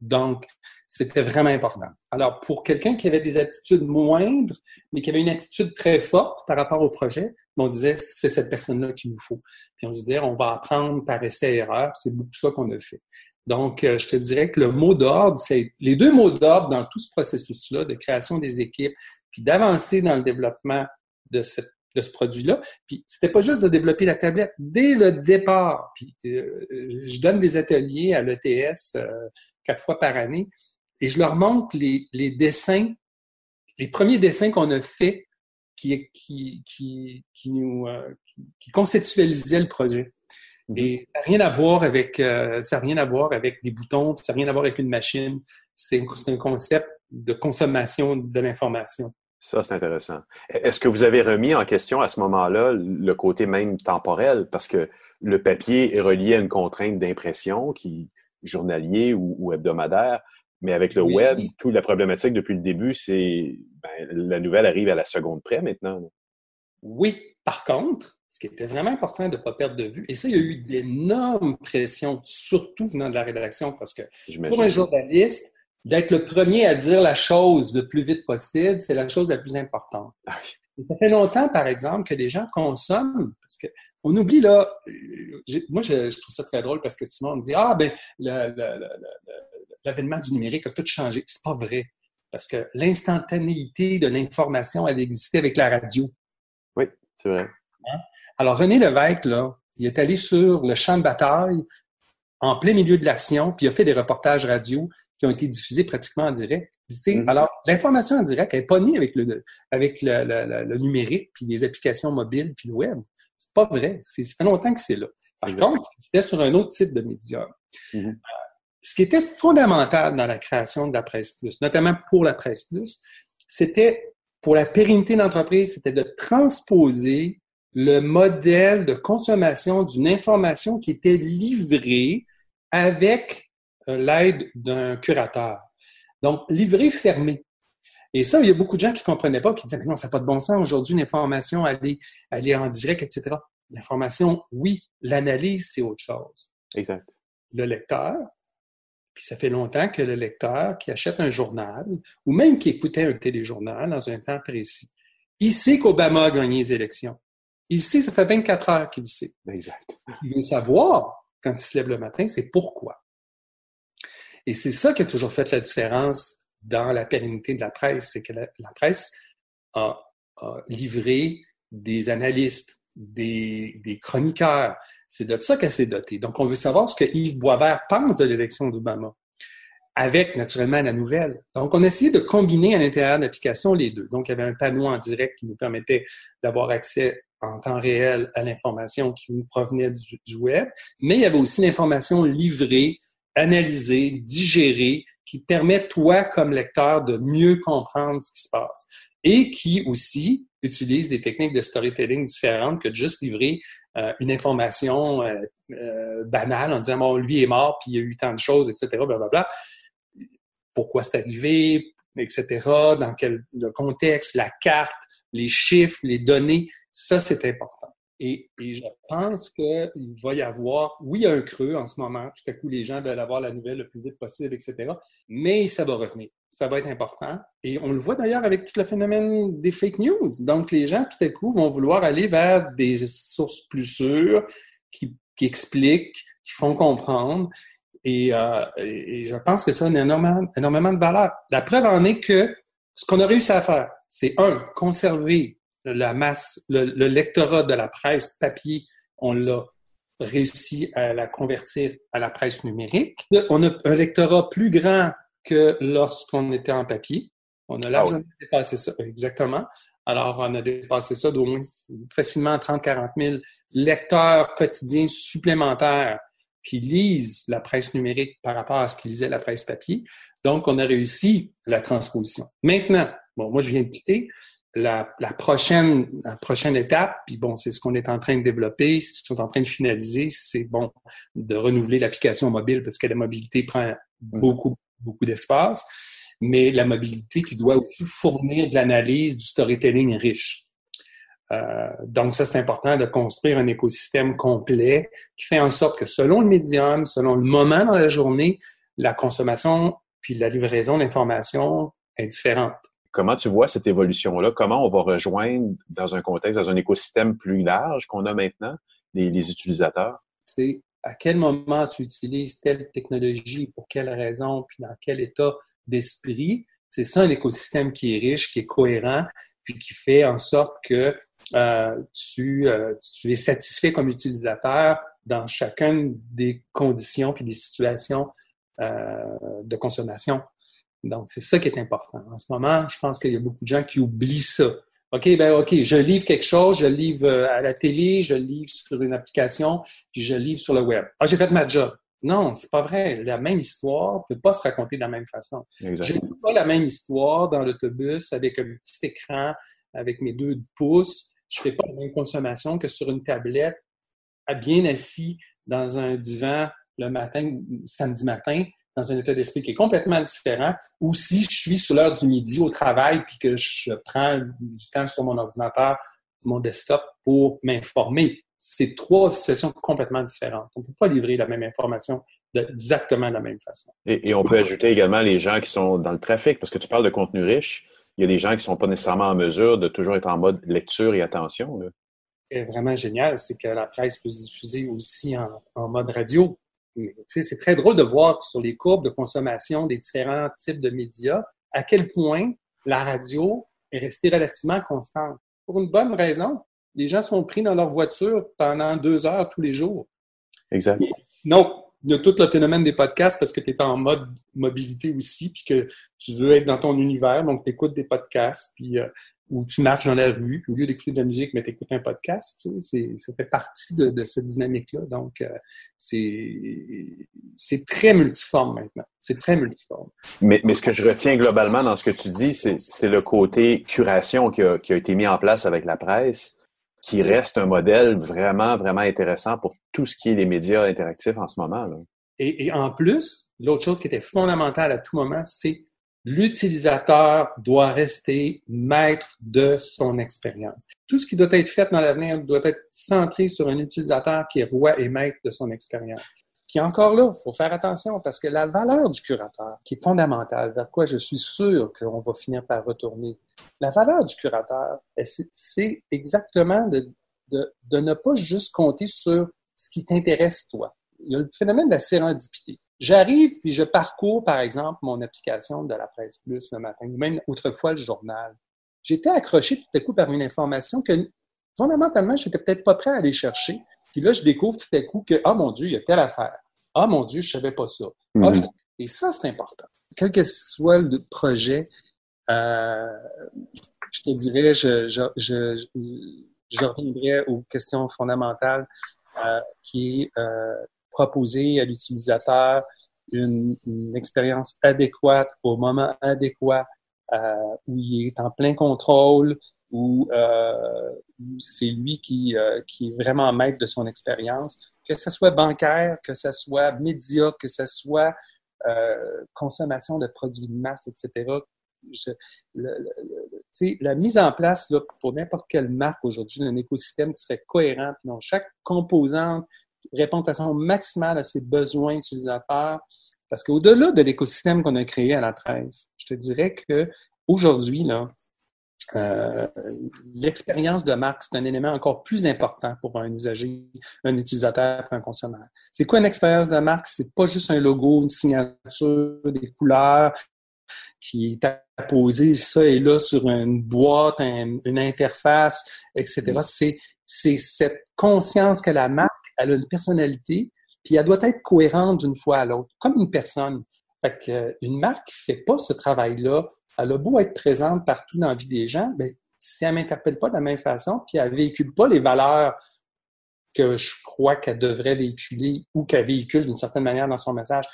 Donc, c'était vraiment important. Alors, pour quelqu'un qui avait des attitudes moindres, mais qui avait une attitude très forte par rapport au projet, on disait, c'est cette personne-là qu'il nous faut. Puis on se disait, on va apprendre par essai et erreur. C'est beaucoup ça qu'on a fait. Donc, euh, je te dirais que le mot d'ordre, c'est les deux mots d'ordre dans tout ce processus-là de création des équipes, puis d'avancer dans le développement de cette de ce produit-là. Puis c'était pas juste de développer la tablette dès le départ. Puis euh, je donne des ateliers à l'ETS euh, quatre fois par année et je leur montre les, les dessins, les premiers dessins qu'on a faits qui, qui, qui, qui nous euh, qui, conceptualisaient le projet. Mhm. Et ça n'a rien à voir avec ça rien à voir avec des boutons, ça n'a rien à voir avec une machine. C'est un concept de consommation de l'information. Ça, c'est intéressant. E-, est-ce que vous avez remis en question à ce moment-là le côté même temporel? Parce que le papier est relié à une contrainte d'impression qui journalier ou, hebdomadaire, mais avec le web, toute la problématique depuis le début, c'est ben, la nouvelle arrive à la seconde près maintenant. Oui, par contre, ce qui était vraiment important de ne pas perdre de vue, et ça, il y a eu d'énormes pressions, surtout venant de la rédaction, parce que pour un journaliste, d'être le premier à dire la chose le plus vite possible, c'est la chose la plus importante. Ah ça fait longtemps, par exemple, que les gens consomment, parce que on oublie là, moi je, trouve ça très drôle parce que souvent on me dit Ah ben l'avènement du numérique a tout changé. C'est pas vrai. Parce que l'instantanéité de l'information, elle existait avec la radio. Oui, c'est vrai. Hein? Alors René Lévesque, là, il est allé sur le champ de bataille en plein milieu de l'action, puis il a fait des reportages radio qui ont été diffusés pratiquement en direct. Mm-hmm. Alors, l'information en direct, elle n'est pas née avec le, avec le, numérique, puis les applications mobiles, puis le web. C'est pas vrai. Ça fait longtemps que c'est là. Par contre, c'était sur un autre type de médium. Mm-hmm. Euh, ce qui était fondamental dans la création de la Presse Plus, notamment pour la Presse Plus, c'était, pour la pérennité d'entreprise, c'était de transposer le modèle de consommation d'une information qui était livrée avec l'aide d'un curateur. Donc, livrée fermée. Et ça, il y a beaucoup de gens qui ne comprenaient pas, qui disaient, non, ça n'a pas de bon sens. Aujourd'hui, une information, elle est, elle est en direct, etc. L'information, oui. L'analyse, c'est autre chose. Exact. Le lecteur, puis ça fait longtemps que le lecteur qui achète un journal, ou même qui écoutait un téléjournal dans un temps précis, il sait qu'Obama a gagné les élections. Il sait, ça fait 24 heures qu'il sait. Exact. Il veut savoir, quand il se lève le matin, c'est pourquoi. Et c'est ça qui a toujours fait la différence dans la pérennité de la presse, c'est que la, presse a, livré des analystes, des, des chroniqueurs. C'est de ça qu'elle s'est dotée. Donc, on veut savoir ce que Yves Boisvert pense de l'élection d'Obama, avec naturellement la nouvelle. Donc, on a essayé de combiner à l'intérieur de l'application les deux. Donc, il y avait un panneau en direct qui nous permettait d'avoir accès en temps réel à l'information qui nous provenait du web, mais il y avait aussi l'information livrée, analysée, digérée, qui permet, toi, comme lecteur, de mieux comprendre ce qui se passe. Et qui aussi utilise des techniques de storytelling différentes que de juste livrer euh, une information euh, euh, banale en disant, bon, lui est mort, puis il y a eu tant de choses, etc., blablabla. Pourquoi c'est arrivé, etc., dans quel contexte, la carte, les chiffres, les données, ça, c'est important. Et, je pense qu'il va y avoir, oui, un creux en ce moment. Tout à coup, les gens veulent avoir la nouvelle le plus vite possible, etc. Mais ça va revenir. Ça va être important. Et on le voit d'ailleurs avec tout le phénomène des fake news. Donc, les gens, tout à coup, vont vouloir aller vers des sources plus sûres qui, expliquent, qui font comprendre. Euh, et, je pense que ça a énormément de valeur. La preuve en est que ce qu'on a réussi à faire, c'est un, conserver la masse, le, lectorat de la presse papier, on l'a réussi à la convertir à la presse numérique. On a un lectorat plus grand que lorsqu'on était en papier. On a ah largement dépassé ça, exactement. Alors, on a dépassé ça d'au moins facilement 30-40 000 lecteurs quotidiens supplémentaires qui lisent la presse numérique par rapport à ce qu'ils lisaient la presse papier. Donc, on a réussi la transposition. Maintenant, bon, moi, je viens de quitter, la, prochaine, la prochaine étape, puis bon, c'est ce qu'on est en train de développer, c'est ce qu'on est en train de finaliser, c'est bon de renouveler l'application mobile parce que la mobilité prend mm. beaucoup, beaucoup d'espace, mais la mobilité qui doit aussi fournir de l'analyse, du storytelling riche. Euh, donc ça, c'est important de construire un écosystème complet qui fait en sorte que selon le médium, selon le moment dans la journée, la consommation puis la livraison d'informations est différente. Comment tu vois cette évolution-là? Comment on va rejoindre dans un contexte, dans un écosystème plus large qu'on a maintenant, les, utilisateurs? C'est à quel moment tu utilises telle technologie, pour quelle raison, puis dans quel état d'esprit? C'est ça un écosystème qui est riche, qui est cohérent, puis qui fait en sorte que euh, tu, euh, es satisfait comme utilisateur dans chacune des conditions puis des situations euh, de consommation. Donc, c'est ça qui est important. En ce moment, je pense qu'il y a beaucoup de gens qui oublient ça. OK, ben OK, je livre quelque chose, je livre euh, à la télé, je livre sur une application, puis je livre sur le web. Ah, j'ai fait ma job. Non, c'est pas vrai. La même histoire ne peut pas se raconter de la même façon. Je n'ai pas la même histoire dans l'autobus avec un petit écran, avec mes deux pouces. Je ne fais pas la même consommation que sur une tablette, à bien assis dans un divan le matin, samedi matin, dans un état d'esprit qui est complètement différent, ou si je suis sur l'heure du midi au travail puis que je prends du temps sur mon ordinateur, mon desktop pour m'informer. C'est trois situations complètement différentes. On ne peut pas livrer la même information exactement de la même façon. Et, on peut ajouter également les gens qui sont dans le trafic, parce que tu parles de contenu riche. Il y a des gens qui ne sont pas nécessairement en mesure de toujours être en mode lecture et attention. Ce qui est vraiment génial, c'est que la presse peut se diffuser aussi en mode radio c'est très drôle de voir sur les courbes de consommation des différents types de médias à quel point la radio est restée relativement constante. Pour une bonne raison, les gens sont pris dans leur voiture pendant deux heures tous les jours. Exact. Sinon, il y a tout le phénomène des podcasts parce que tu es en mode mobilité aussi, puis que tu veux être dans ton univers, donc tu écoutes des podcasts, puis euh, où tu marches dans la rue, au lieu d'écouter de la musique, mais tu écoutes un podcast, tu sais, ça fait partie de, cette dynamique-là. Donc, euh, c'est très multiforme maintenant. C'est très multiforme. Mais, mais ce que je retiens globalement dans ce que tu dis, c'est le côté curation qui a, qui a, été mis en place avec la presse. qui reste un modèle vraiment, vraiment intéressant pour tout ce qui est les médias interactifs en ce moment. Et, et, en plus, l'autre chose qui était fondamentale à tout moment, c'est l'utilisateur doit rester maître de son expérience. Tout ce qui doit être fait dans l'avenir doit être centré sur un utilisateur qui est roi et maître de son expérience. Puis encore là, il faut faire attention parce que la valeur du curateur, qui est fondamentale, vers quoi je suis sûr qu'on va finir par retourner, la valeur du curateur, c'est exactement de, de, de ne pas juste compter sur ce qui t'intéresse toi. Il y a le phénomène de la sérendipité. J'arrive puis je parcours, par exemple, mon application de la Presse Plus le matin, ou même autrefois le journal. J'étais accroché tout à coup par une information que, fondamentalement, je n'étais peut-être pas prêt à aller chercher. Puis là, je découvre tout à coup que, ah mon Dieu, il y a telle affaire. Ah mon Dieu, je ne savais pas ça. Ah, mhm. Et ça, c'est important. Quel que soit le projet, euh, je te dirais, je, je, je, je, reviendrai aux questions fondamentales euh, qui est euh, proposer à l'utilisateur une, une, expérience adéquate au moment adéquat euh, où il est en plein contrôle, où, euh, c'est lui qui, euh, qui est vraiment maître de son expérience, que ce soit bancaire, que ce soit média, que ce soit euh, consommation de produits de masse, etc. Je, le, le, la mise en place là, pour n'importe quelle marque aujourd'hui d'un écosystème qui serait cohérent, puis dont chaque composante répond de façon maximale à ses besoins utilisateurs. Parce qu'au-delà de l'écosystème qu'on a créé à la presse, je te dirais que aujourd'hui, là, euh, l'expérience de marque, c'est un élément encore plus important pour un usager, un utilisateur, un consommateur. C'est quoi une expérience de marque? C'est pas juste un logo, une signature, des couleurs qui est apposé ça et là sur une boîte, une interface, etc. Mm. C'est, c'est cette conscience que la marque, elle a une personnalité, puis elle doit être cohérente d'une fois à l'autre, comme une personne. Fait que, une marque qui fait pas ce travail-là elle a beau être présente partout dans la vie des gens, mais si elle ne m'interpelle pas de la même façon, puis elle ne véhicule pas les valeurs que je crois qu'elle devrait véhiculer ou qu'elle véhicule d'une certaine manière dans son message,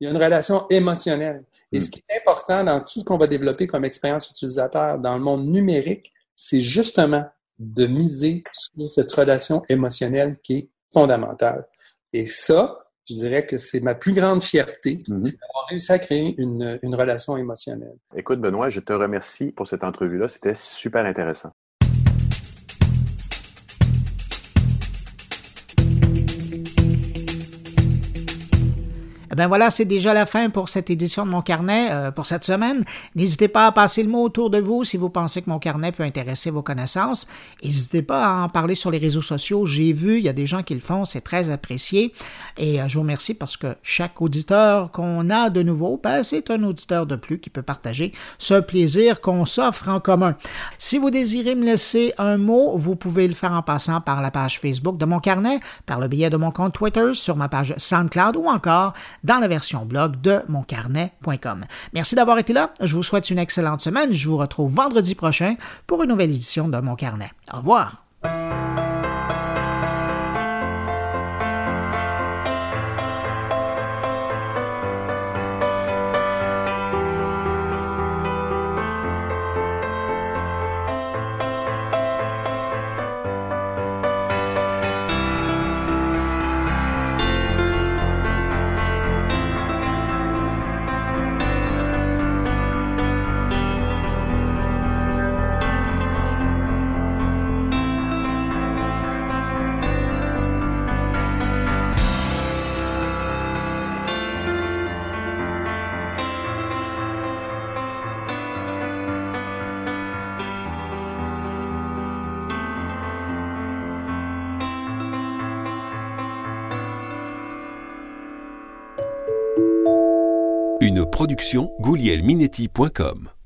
il y a une relation émotionnelle. Et ce hmm. qui est important dans tout ce qu'on va développer comme expérience utilisateur dans le monde numérique, c'est justement de miser sur cette relation émotionnelle qui est fondamentale. Et ça, je dirais que c'est ma plus grande fierté mhm. d'avoir réussi à créer une, une relation émotionnelle. Écoute, Benoît, je te remercie pour cette entrevue-là. C'était super intéressant. Eh ben voilà, c'est déjà la fin pour cette édition de mon carnet euh, pour cette semaine. N'hésitez pas à passer le mot autour de vous si vous pensez que mon carnet peut intéresser vos connaissances. N'hésitez pas à en parler sur les réseaux sociaux. J'ai vu, il y a des gens qui le font, c'est très apprécié. Et euh, je vous remercie parce que chaque auditeur qu'on a de nouveau, ben, c'est un auditeur de plus qui peut partager ce plaisir qu'on s'offre en commun. Si vous désirez me laisser un mot, vous pouvez le faire en passant par la page Facebook de mon carnet, par le billet de mon compte Twitter, sur ma page SoundCloud ou encore dans la version blog de moncarnet.com. Merci d'avoir été là. Je vous souhaite une excellente semaine. Je vous retrouve vendredi prochain pour une nouvelle édition de Mon Carnet. Au revoir. goulielminetti.com